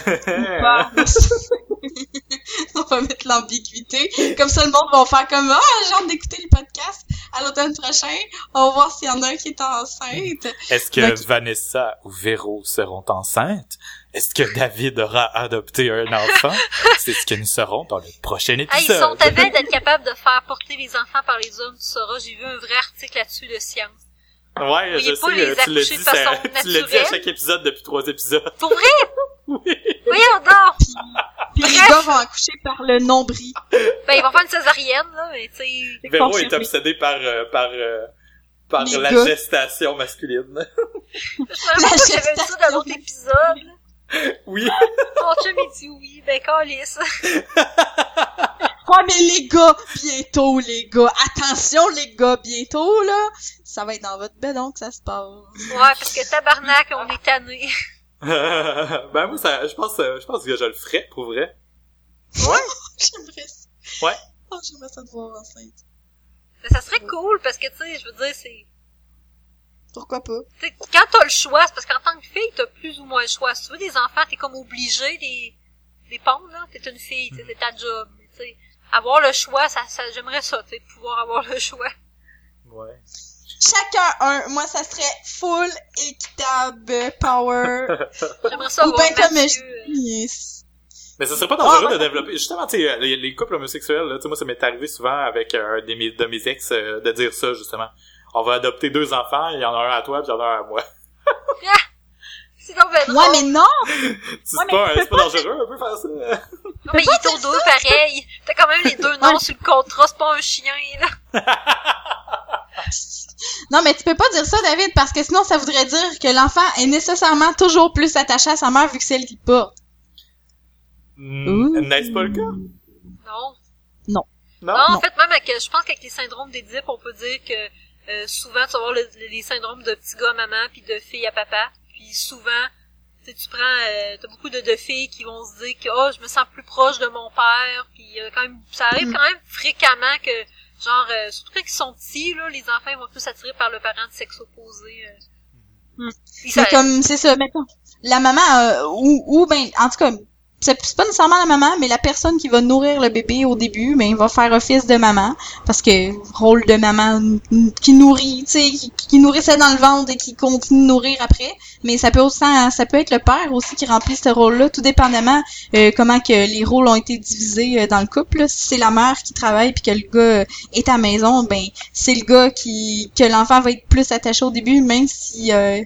pas mettre l'ambiguïté. Comme ça, le monde va faire comme, ah, j'ai hâte d'écouter le podcast à l'automne prochain. On va voir s'il y en a un qui est enceinte. Est-ce que Donc- Vanessa ou Véro seront enceintes? Est-ce que David aura adopté un enfant? C'est ce que nous saurons dans le prochain Ah, ils épisode. sont aveugles d'être capables de faire porter les enfants par les hommes, tu sauras. J'ai vu un vrai article là-dessus de science. Ouais, je sais, les tu dit, de ça- tu l'as dit à chaque épisode depuis trois épisodes. Pour vrai? Voyons donc! Puis les gars vont accoucher par le nombril. Ben, ils vont faire une césarienne, là, mais tu sais... Véro confirmé. est obsédé par, euh, par, euh, par Les la gars. gestation masculine. Je j'avais ça dans l'autre épisode. Oui. Mon chum, il dit oui, ben, calisse. Ouais, mais les gars, bientôt, les gars. Attention, les gars, bientôt, là. Ça va être dans votre bed, donc ça se passe. Ouais, parce que tabarnak, on est tanné. ben moi, ça, je pense, euh, je pense que je le ferais, pour vrai. J'aimerais ça. Ouais. Oh, j'aimerais ça te voir enceinte. Mais ça serait cool, parce que, tu sais, je veux dire, c'est... Pourquoi pas? tu sais, quand t'as le choix, c'est parce qu'en tant que fille, t'as plus ou moins le choix. Si tu veux des enfants, t'es comme obligé des, des pondre, là. T'es une fille, tu sais, c'est ta job. Mais, Tu sais, avoir le choix, ça, ça, j'aimerais ça, tu sais, pouvoir avoir le choix. Ouais. Chacun un. Moi, ça serait full équitable power. J'aimerais ça Ou avoir ben comme je euh, Yes. Mais ce serait pas dangereux Ah, de développer. Justement, tu sais, euh, les, les couples homosexuels, là, tu sais, moi, ça m'est arrivé souvent avec euh, un de mes, de mes ex euh, de dire ça, justement. On va adopter deux enfants, il y en a un à toi, puis il y en a un à moi. C'est donc ben. Ouais, mais non! C'est Ouais, mais pas, tu peux c'est pas dangereux, un peu faire ça. Non, mais ils sont deux pareil. T'as quand même les deux noms sur le contrat, c'est pas un chien, là. Non, mais tu peux pas dire ça, David, parce que sinon, ça voudrait dire que l'enfant est nécessairement toujours plus attaché à sa mère vu que c'est elle qui le porte. Hmm, Ouh. N'est-ce pas le cas? Non. Non? Non, en fait, même avec, je pense qu'avec les syndromes d'Édipe, on peut dire que euh, souvent, tu vas avoir le- les syndromes de petit gars à maman puis de fille à papa. Puis souvent, tu sais, tu prends, euh, t'as beaucoup de, de filles qui vont se dire que oh, je me sens plus proche de mon père. Puis euh, quand même, ça arrive quand même fréquemment que, genre, euh, surtout quand ils sont petits, là, les enfants ils vont plus s'attirer par le parent de sexe opposé. euh. Hmm. Puis ça- C'est comme, c'est ça, mettons. La maman, euh, ou, ou ben, en tout cas, c'est pas nécessairement la maman, mais la personne qui va nourrir le bébé au début, ben, va faire office de maman, parce que rôle de maman qui nourrit, tu sais, qui, nourrissait dans le ventre et qui continue de nourrir après. Mais ça peut aussi, ça peut être le père aussi qui remplit ce rôle-là, tout dépendamment euh, comment que les rôles ont été divisés euh, dans le couple. Si c'est la mère qui travaille puis que le gars euh, est à la maison, ben c'est le gars qui que l'enfant va être plus attaché au début, même si euh,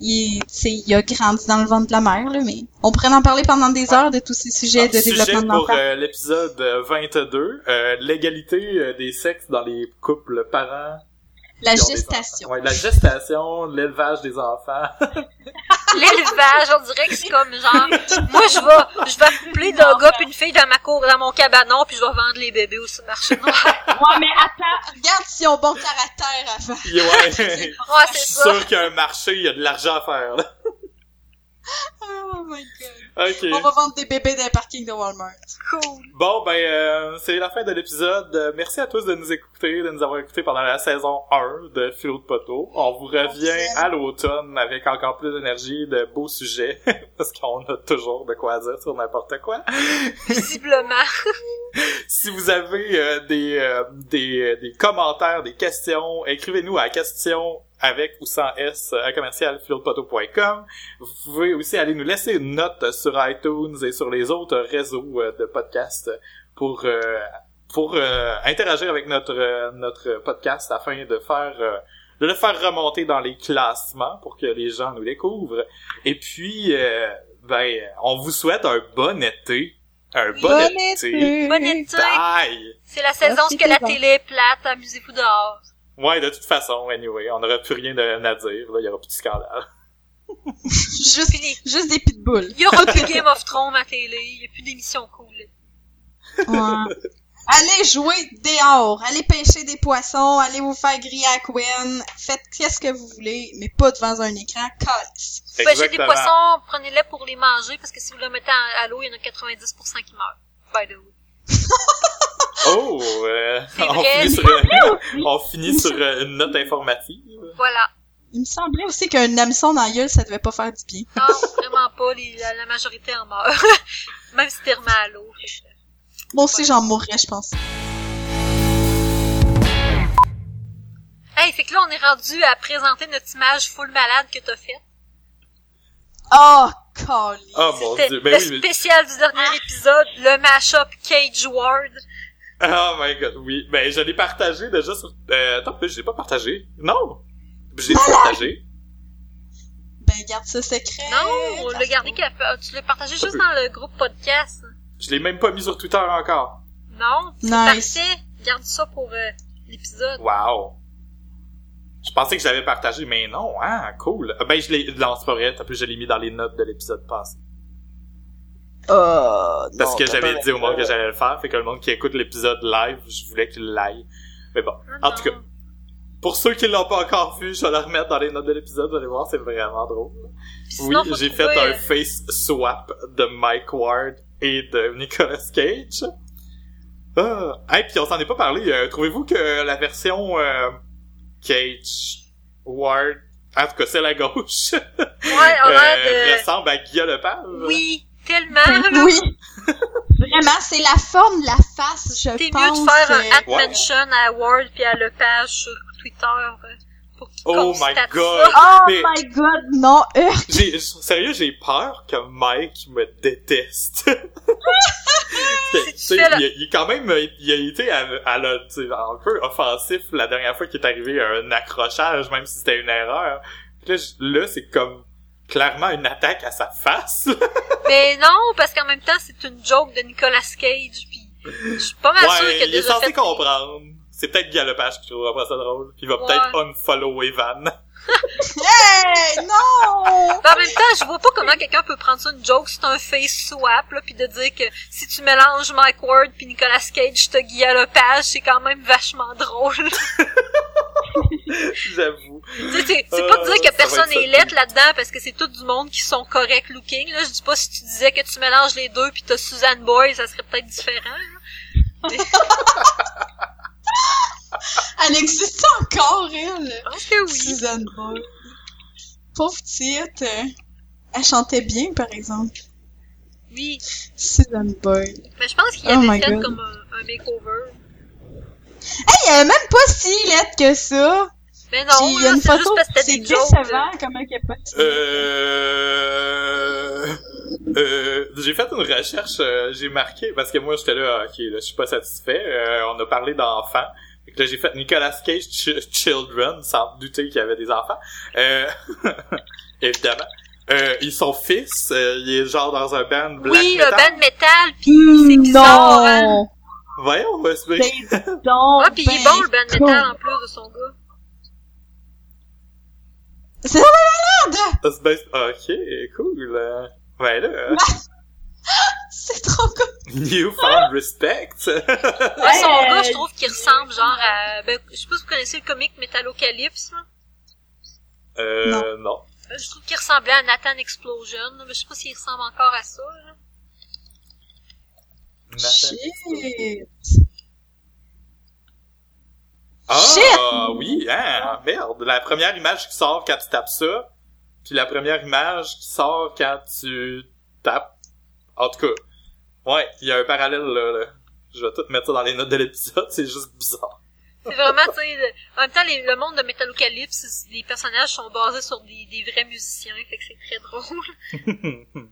il, il a grandi dans le ventre de la mère, là, mais on pourrait en parler pendant des heures de tous ces sujets de Sujet développement de pour euh, l'épisode euh, 22, euh, l'égalité euh, des sexes dans les couples parents. La gestation. Ouais, la gestation, l'élevage des enfants. L'élevage, on dirait que c'est comme genre, moi je vais, je vais accoupler d'un gars puis une fille dans ma cour, dans mon cabanon, puis je vais vendre les bébés au marché noir. Ouais, mais attends, regarde si ont bon caractère avant. Puis, ouais. C'est ça. sûr qu'il y a un marché, il y a de l'argent à faire, là. Oh my god. On va vendre des bébés dans les parkings de Walmart. Cool. Bon, ben, euh, c'est la fin de l'épisode. Euh, merci à tous de nous écouter, de nous avoir écoutés pendant la saison 1 de Philo de Poteau. On vous revient à l'automne avec encore plus d'énergie, de beaux sujets, parce qu'on a toujours de quoi dire sur n'importe quoi. Visiblement. Si vous avez euh, des, euh, des, des commentaires, des questions, écrivez-nous à question avec ou sans S à commercial philodepoteau.com. Vous pouvez aussi aller nous laisser une note sur iTunes et sur les autres réseaux euh, de podcasts pour euh, pour euh, interagir avec notre euh, notre podcast afin de faire euh, de le faire remonter dans les classements pour que les gens nous découvrent. Et puis euh, ben on vous souhaite un bon été, un bon, Bon été. été. Bon été. Bye. C'est la saison Ah, où que la bon. télé est plate, amusez-vous dehors. Ouais, de toute façon, anyway, on n'aura plus rien de, à dire, là, il y aura plus de scandale. Juste, juste des pitbulls. il y aura plus Game of Thrones à télé, il y a plus d'émissions cool. Ouais. Allez jouer dehors, allez pêcher des poissons, allez vous faire griller à Gwen, faites qu'est-ce que vous voulez, mais pas devant un écran, calice. Pêchez des poissons, prenez-les pour les manger, parce que si vous les mettez à, à l'eau, il y en a 90% qui meurent. By the way. Oh, euh, C'est on, vrai. finit sur, euh, on finit sur euh, une note informative. Voilà. Il me semblait aussi qu'un hameçon dans la gueule, ça devait pas faire du bien. Non, vraiment pas, les- la, la majorité en meurt. Même si t'es remis à l'eau. Moi aussi, j'en mourrais, je pense. Hey, fait que là, on est rendu à présenter notre image full malade que t'as faite. Oh, Collie. Oh mon C'était dieu. Ben le oui, mais... spécial du dernier épisode, le mashup Cage Ward. Oh my god, oui. Ben, je l'ai partagé déjà sur... Euh, attends, je l'ai pas partagé. Non! Je l'ai partagé. Ben, garde ça secret. Non, on ça l'a se gardé peut. qu'il a- tu l'as partagé Ça juste peut. dans le groupe podcast. Je l'ai même pas mis sur Twitter encore. Non, c'est Nice. parfait. Garde ça pour euh, l'épisode. Wow. Je pensais que je l'avais partagé, mais non, ah, cool. Euh, Ben, je l'ai, non, c'est pas vrai, t'as plus, je l'ai mis dans les notes de l'épisode passé. Oh, Parce non, que j'avais dit au monde que j'allais le faire, fait que le monde qui écoute l'épisode live, je voulais qu'il l'aille. Mais bon. Ah, En tout cas, pour ceux qui l'ont pas encore vu, je vais le remettre dans les notes de l'épisode, vous allez voir, c'est vraiment drôle. Oui, j'ai fait un euh, face swap de Mike Ward et de Nicolas Cage. Ah, hey, puis on s'en est pas parlé. euh, Trouvez-vous que la version euh, Cage Ward, en tout cas celle à gauche, Ouais, on euh, de... ressemble à Guillaume Lepage? Oui, tellement, là. Oui. Vraiment, c'est la forme de la face, je T'es pense. mieux de faire un euh, at à Ward puis à Lepage sur Twitter euh, pour qu'il Oh my God. ça. Oh Mais- my god, non, J'ai, sérieux, j'ai peur que Mike me déteste. Il, a- il est quand même, il a été à, à un peu offensif la dernière fois qu'il est arrivé à un accrochage, même si c'était une erreur. Là, là, c'est comme clairement une attaque à sa face. Mais non, parce qu'en même temps, c'est une joke de Nicolas Cage puis je suis pas mal ouais, qu'il a il est déjà censé fait... comprendre. C'est peut-être Galopage qui trouvera pas ça drôle. Puis il va Ouais. peut-être unfollow Evan. Hey, non! En même temps, je vois pas comment quelqu'un peut prendre ça une joke, c'est un face swap, là, puis de dire que si tu mélanges Mike Ward puis Nicolas Cage, t'as Guy Lepage, c'est quand même vachement drôle. J'avoue. C'est c'est pas de Euh, dire que personne être est ça. lettre là-dedans parce que c'est tout du monde qui sont correct looking. Là, je dis pas si tu disais que tu mélanges les deux puis t'as Suzanne Boy, ça serait peut-être différent. là. Elle existe encore, elle. Je pense que oui. Suzanne Boyle. Pauvre petite. euh, Elle chantait bien, par exemple. Oui. Suzanne Boyle. Mais je pense qu'il y Oh avait my fait God. comme un, un makeover. Hey, elle est même pas si laide que ça. Mais non, Puis il y a une c'est photo, décevant comment qu'elle est pas si Euh... Euh, j'ai fait une recherche, euh, j'ai marqué, parce que moi j'étais là, ok, là, je suis pas satisfait, euh, on a parlé d'enfants, là j'ai fait Nicolas Cage Ch- Children, sans douter qu'il y avait des enfants, euh, évidemment. Euh, ils sont fils, euh, il est genre dans un band black Oui, le metal. band metal, puis c'est bizarre. Hein? Non! Voyons, ouais, c'est bien. C'est donc Ah, puis il est ben bon le band cool. metal en plus de son gars. C'est vraiment malade! Ah, c'est bien- Ok, cool. Euh. Ben là, C'est trop cool! Newfound Respect. Ouais, son Euh, gars, je trouve qu'il ressemble genre à... Ben, je sais pas si vous connaissez le comic Metalocalypse, là. euh, non. Ben, Je trouve qu'il ressemblait à Nathan Explosion, là, mais je sais pas s'il ressemble encore à ça, là. Shit! Ah, Shit! oui, hein, merde. La première image qui sort quand tu tapes ça, puis la première image qui sort quand tu tapes. En tout cas, ouais, il y a un parallèle là, là. Je vais tout mettre ça dans les notes de l'épisode, c'est juste bizarre. C'est vraiment, tu sais, le- en même temps, les- le monde de Metalocalypse, les personnages sont basés sur des, des vrais musiciens, fait que c'est très drôle.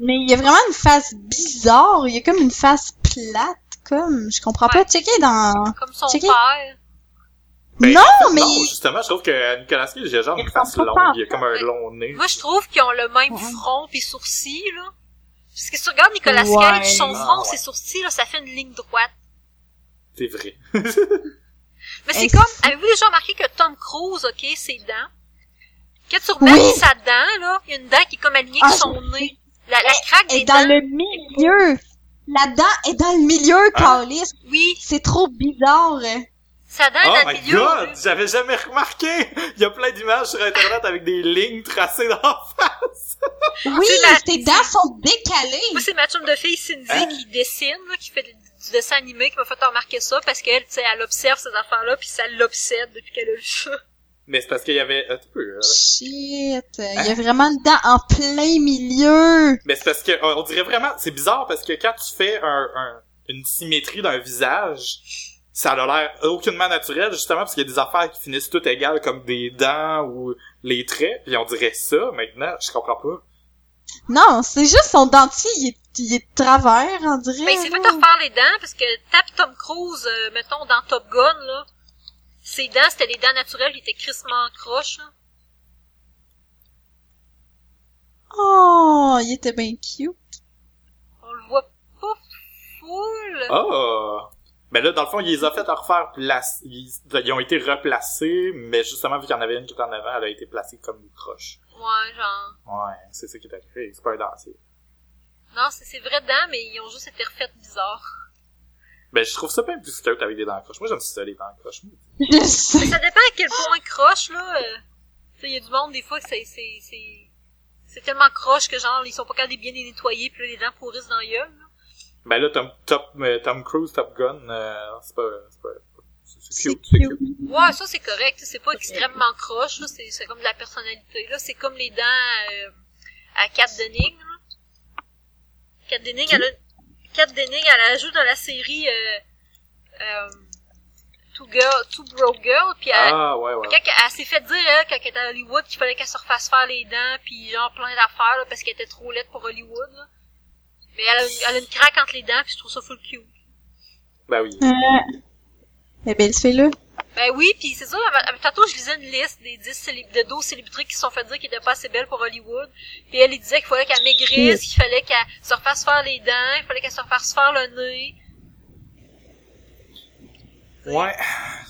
Mais il y a vraiment une face bizarre. Il y a comme une face plate, comme. Je comprends pas. Ouais. Checker dans. Comme son Checker. père. Ben, non, mais. Non, justement, je trouve que Nicolas Cage, il a genre une face longue, il a comme un long nez. Moi, je trouve qu'ils ont le même Ouais. front pis sourcils, là. Parce que si tu regardes Nicolas Ouais. Cage, son Ah, front, ouais. ses sourcils, là, ça fait une ligne droite. C'est vrai. Mais c'est comme, avez-vous déjà remarqué que Tom Cruise, ok, ses dents, quand tu regardes Oui. sa dent, là, il y a une dent qui est comme alignée Ah, avec son nez. La, la craque est des dans dents. le milieu. La dent est dans le milieu, Ah. Carlis. Oui, C'est trop bizarre. Dent est Oh my god! J'avais jamais remarqué! Il y a plein d'images sur internet avec des lignes tracées dans la face. Oui, tes dents sont décalées. Moi, c'est ma chum de fille Cindy Hein? qui dessine, là, qui fait du dessin animé, qui m'a fait remarquer ça, parce qu'elle, tu sais, elle observe ces affaires-là, puis ça l'obsède depuis qu'elle a vu ça. Mais c'est parce qu'il y avait... Un peu, euh, Shit. Il y a vraiment une dent en plein milieu. Mais c'est parce que on dirait vraiment, c'est bizarre parce que quand tu fais un, un- une symétrie d'un visage, ça a l'air aucunement naturel justement parce qu'il y a des affaires qui finissent toutes égales comme des dents ou les traits, puis on dirait ça maintenant, je comprends pas. Non, c'est juste son dentier, il est, il est de travers, on dirait. Ben, il s'est fait là. refaire les dents, parce que tape Tom Cruise, euh, mettons, dans Top Gun, là. Ses dents, c'était des dents naturelles, il était crissement croche, là. Oh, il était bien cute. On le voit pas full. Oh! Mais là, dans le fond, il les a fait à refaire place. Ils, ils ont été replacés, mais justement, vu qu'il y en avait une qui était en avant, elle a été placée comme une croche. Ouais, genre. Ouais, c'est ça qui est arrivé. C'est pas un dentier. Non, c'est vraies dents, mais ils ont juste été refaites bizarres. Ben, je trouve ça bien plus cute avec des dents croches. Moi, j'aime ça, les dents croches. Je Mais sais. ça dépend à quel point croche, là. euh, Tu sais, il y a du monde, des fois, que c'est, c'est, c'est, c'est tellement croche que genre, ils sont pas capables de bien les nettoyer, puis là, les dents pourrissent dans la gueule, là. Ben là, Tom, top, euh, Tom Cruise, Top Gun, euh, c'est pas, c'est pas, c'est cute, c'est cute. cute. Ouais, ça c'est correct, c'est pas extrêmement croche, là, c'est, c'est comme de la personnalité, là, c'est comme les dents euh, à Kat Denning, là. Kat Denning, elle a, Kat Denning, elle a joué dans la série euh, euh, Two Girl, Two Broke Girl, puis elle, Ah, ouais, ouais. quand elle, elle s'est fait dire, elle, quand elle était à Hollywood, qu'il fallait qu'elle se refasse faire les dents, puis genre plein d'affaires, là, parce qu'elle était trop laide pour Hollywood, là. Mais elle a, elle a une craque entre les dents, puis je trouve ça full cute. Ben oui. Euh... Eh ben, fais-le. Ben oui, puis c'est ça, tantôt je lisais une liste des 10 célib- de 12 célébrités qui se sont fait dire qu'elles étaient pas assez belles pour Hollywood. Puis elle, il disait qu'il fallait qu'elle maigrisse, qu'il fallait qu'elle se refasse faire les dents, il fallait qu'elle se refasse faire le nez. Ouais.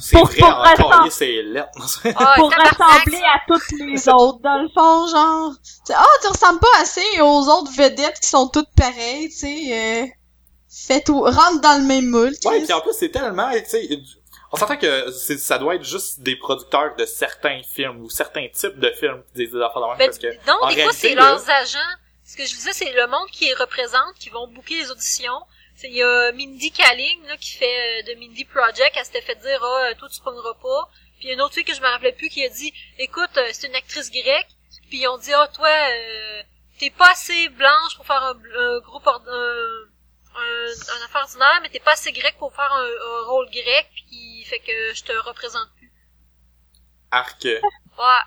C'est Pour- vrai, pour encore, ressembler- c'est lettre. Ah, Pour ressembler à toutes les autres, dans le fond, genre. Tu sais, Ah, tu ressembles pas assez aux autres vedettes qui sont toutes pareilles, tu sais. Euh... Fais tout, rentre dans le même moule. Ouais, puis en plus, c'est tellement, tu sais, on s'entend que c'est- ça doit être juste des producteurs de certains films ou certains types de films des affaires de même, Ben, parce que, non, en des fois, c'est leurs agents. Ce que je disais, c'est le monde qui les représente, qui vont booker les auditions. C'est- Il y a Mindy Kaling, là, qui fait euh, de Mindy Project. Elle s'était fait dire, ah, euh, toi, tu pogneras pas. Puis il y a une autre fille que je me rappelais plus qui a dit, écoute, euh, c'est une actrice grecque. Puis ils ont dit, ah, toi, euh, t'es pas assez blanche pour faire un, un groupe, or- un, un, un affaire ordinaire, mais t'es pas assez grec pour faire un, un rôle grec. Puis fait que je te représente plus. arc, Ouais.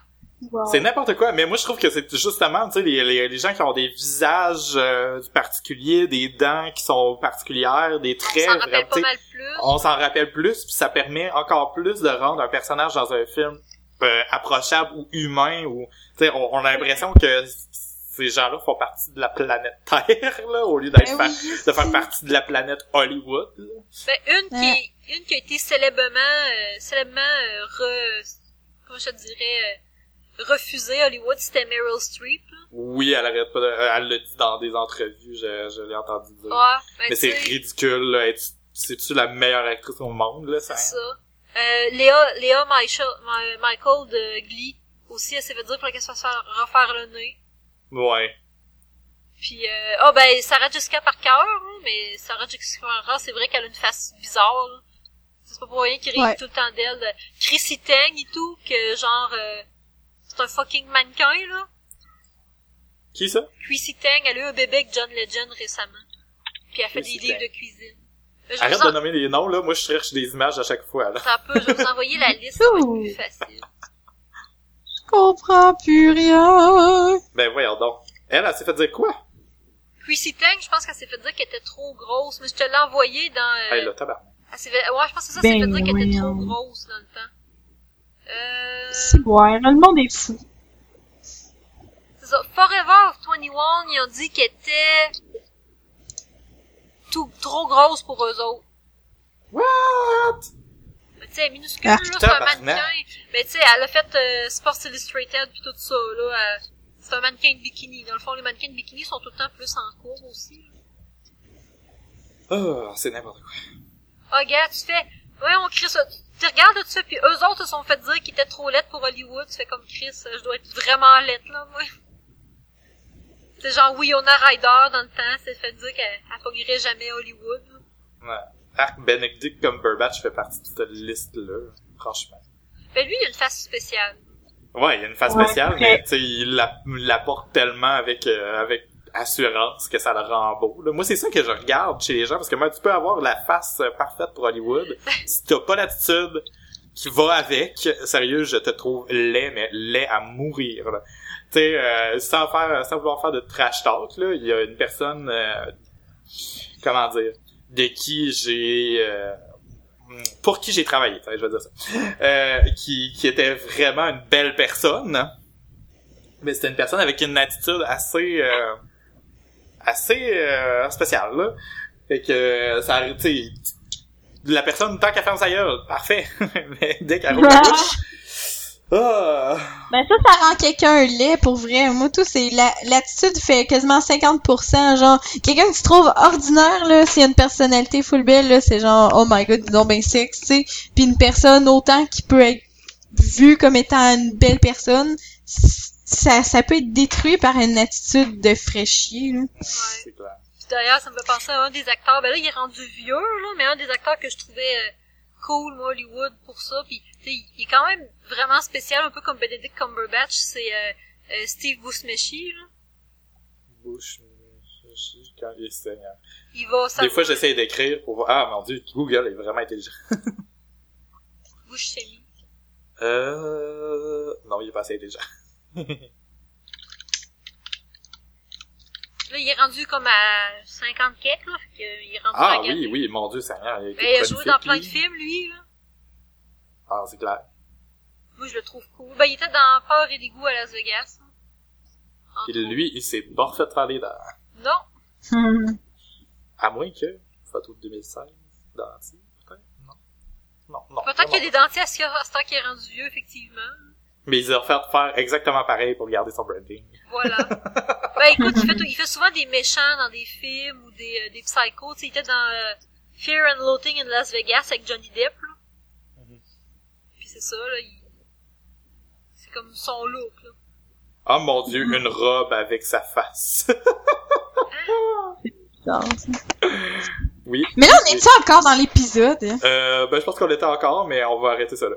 Wow. c'est n'importe quoi, mais moi je trouve que c'est justement, tu sais, les, les, les gens qui ont des visages euh, particuliers, des dents qui sont particulières, des On traits, s'en rappelle pas tu sais, mal plus. on s'en rappelle plus, puis ça permet encore plus de rendre un personnage dans un film euh, approchable ou humain, ou tu sais, on, on a l'impression que ces gens-là font partie de la planète Terre, là, au lieu d'être Ben oui, de faire partie de la planète Hollywood. là. Ben, une qui, Ouais. une qui a été célèbrement, euh, célèbrement, euh, re, comment je te dirais, refusée à Hollywood, c'était Meryl Streep. là. Oui, elle arrête pas de, elle le dit dans des entrevues, je, je l'ai entendu dire. Ouais, ben, Mais c'est ridicule, là. C'est-tu la meilleure actrice au monde, là, ça? C'est ça. Euh, Léa, Léa Michael, Mi- Michael de Glee, aussi, elle s'est fait dire fallait qu'elle se fasse faire- refaire le nez. Ouais. Puis, euh, oh ben, Sarah Jessica Parker, hein, mais Sarah Jessica Parker, c'est vrai qu'elle a une face bizarre, là. C'est pas pour rien qu'il rit Ouais. tout le temps d'elle. de Chrissy Tang et tout, que genre, euh, c'est un fucking mannequin, là. Qui ça? Chrissy Tang, elle a eu un bébé avec John Legend récemment. Puis elle a fait Chrissy des livres de cuisine. Je Arrête vous de en... nommer les noms, là. Moi, je cherche des images à chaque fois, là. Ça peut, je vais vous envoyer la liste, ça va être plus facile. Je comprends plus rien. Ben, voyons donc. Elle, elle s'est fait dire quoi? Chrissy Tang, je pense qu'elle s'est fait dire qu'elle était trop grosse, mais je te l'ai envoyé dans... Euh... Hey, là, tabarnak. elle s'est fait... Ouais, je pense que c'est ça, s'est Ben fait dire qu'elle était trop grosse dans le temps. Euh... C'est bon, le monde est fou. C'est ça. Forever 21, ils ont dit qu'elle était tout, trop grosse pour eux autres. What? Mais tu sais, minuscule, Ah, là, c'est un mannequin. Mais tu sais, elle a fait euh, Sports Illustrated puis tout ça, là. elle- C'est un mannequin de bikini. Dans le fond, les mannequins de bikini sont tout le temps plus en cours aussi. là. Oh, c'est n'importe quoi. Ah, gars, tu fais... Ouais, on crie ça. Tu regardes tout ça, puis eux autres se sont fait dire qu'ils étaient trop laides pour Hollywood. Tu fais comme Chris, euh, je dois être vraiment laide, là, moi. C'est genre Winona Ryder, dans le temps, s'est fait dire qu'elle elle pognerait jamais à Hollywood. là. Ouais. Arc Benedict Cumberbatch fait partie de cette liste-là, franchement. Ben lui, il a une face spéciale. Ouais, il a une face Ouais, spéciale, mais tu sais, il la- il l'apporte tellement avec euh, avec assurance que ça le rend beau. là. Moi, c'est ça que je regarde chez les gens, parce que moi, tu peux avoir la face euh, parfaite pour Hollywood. si t'as pas l'attitude qui va avec, sérieux, je te trouve laid, mais laid à mourir. là. Tu sais, euh, sans faire, sans vouloir faire de trash talk, là, il y a une personne, euh, comment dire, de qui j'ai, euh, pour qui j'ai travaillé, je vais dire ça, euh, qui, qui était vraiment une belle personne, mais c'était une personne avec une attitude assez, euh, assez euh, spéciale, là. Fait que ça, tu la personne tant qu'à faire sa gueule, parfait, mais dès qu'elle roule la bouche, ah, Ben ça, ça rend quelqu'un laid pour vrai. Moi, tout, c'est la- l'attitude fait quasiment 50%. Genre, quelqu'un qui se trouve ordinaire, là, s'il a une personnalité full belle, là, c'est genre, oh my god, dis donc ben sexe, tu sais. Puis une personne autant qui peut être vue comme étant une belle personne, ça, ça peut être détruit par une attitude de fraîchier, là. Ouais. c'est clair. Puis d'ailleurs, ça me fait penser à un des acteurs. Ben là, il est rendu vieux, là, mais un des acteurs que je trouvais euh, cool, moi, Hollywood, pour ça. Puis, tu sais, il est quand même vraiment spécial, un peu comme Benedict Cumberbatch. C'est euh, euh, Steve Buscemi, là. Bouche, quand il est saignant. Il va... Des fois, j'essaie d'écrire pour voir, ah mon dieu, Google est vraiment intelligent. Buscemi. Euh, non, il est pas assez intelligent. Là, il est rendu comme à 50 kek, là. Fait il est rendu Ah oui, oui, mon dieu, il a été Ben, il a joué dans plein de films, lui, là. Ah, c'est clair. Moi, je le trouve cool. Ben, il était dans Peur et dégoût à Las Vegas. hein. Puis lui, il s'est pas refait dents. autres. Non. À moins que, photo de 2016, dentier, peut-être? Non. Non, non. Peut-être qu'il y a des dentiers à ce temps qu'il est rendu vieux, effectivement. Mais ils ont fait faire exactement pareil pour garder son branding. Voilà. ben écoute, il fait, il fait souvent des méchants dans des films ou des, euh, des psychos. Tu sais, il était dans euh, Fear and Loathing in Las Vegas avec Johnny Depp. Là. Mhm. Puis c'est ça, là. Il... C'est comme son look, là. Oh mon dieu, une robe avec sa face. Bizarre, ça. oui. Mais là, on est-tu encore dans l'épisode? hein? Euh, ben, je pense qu'on était encore, mais on va arrêter ça là.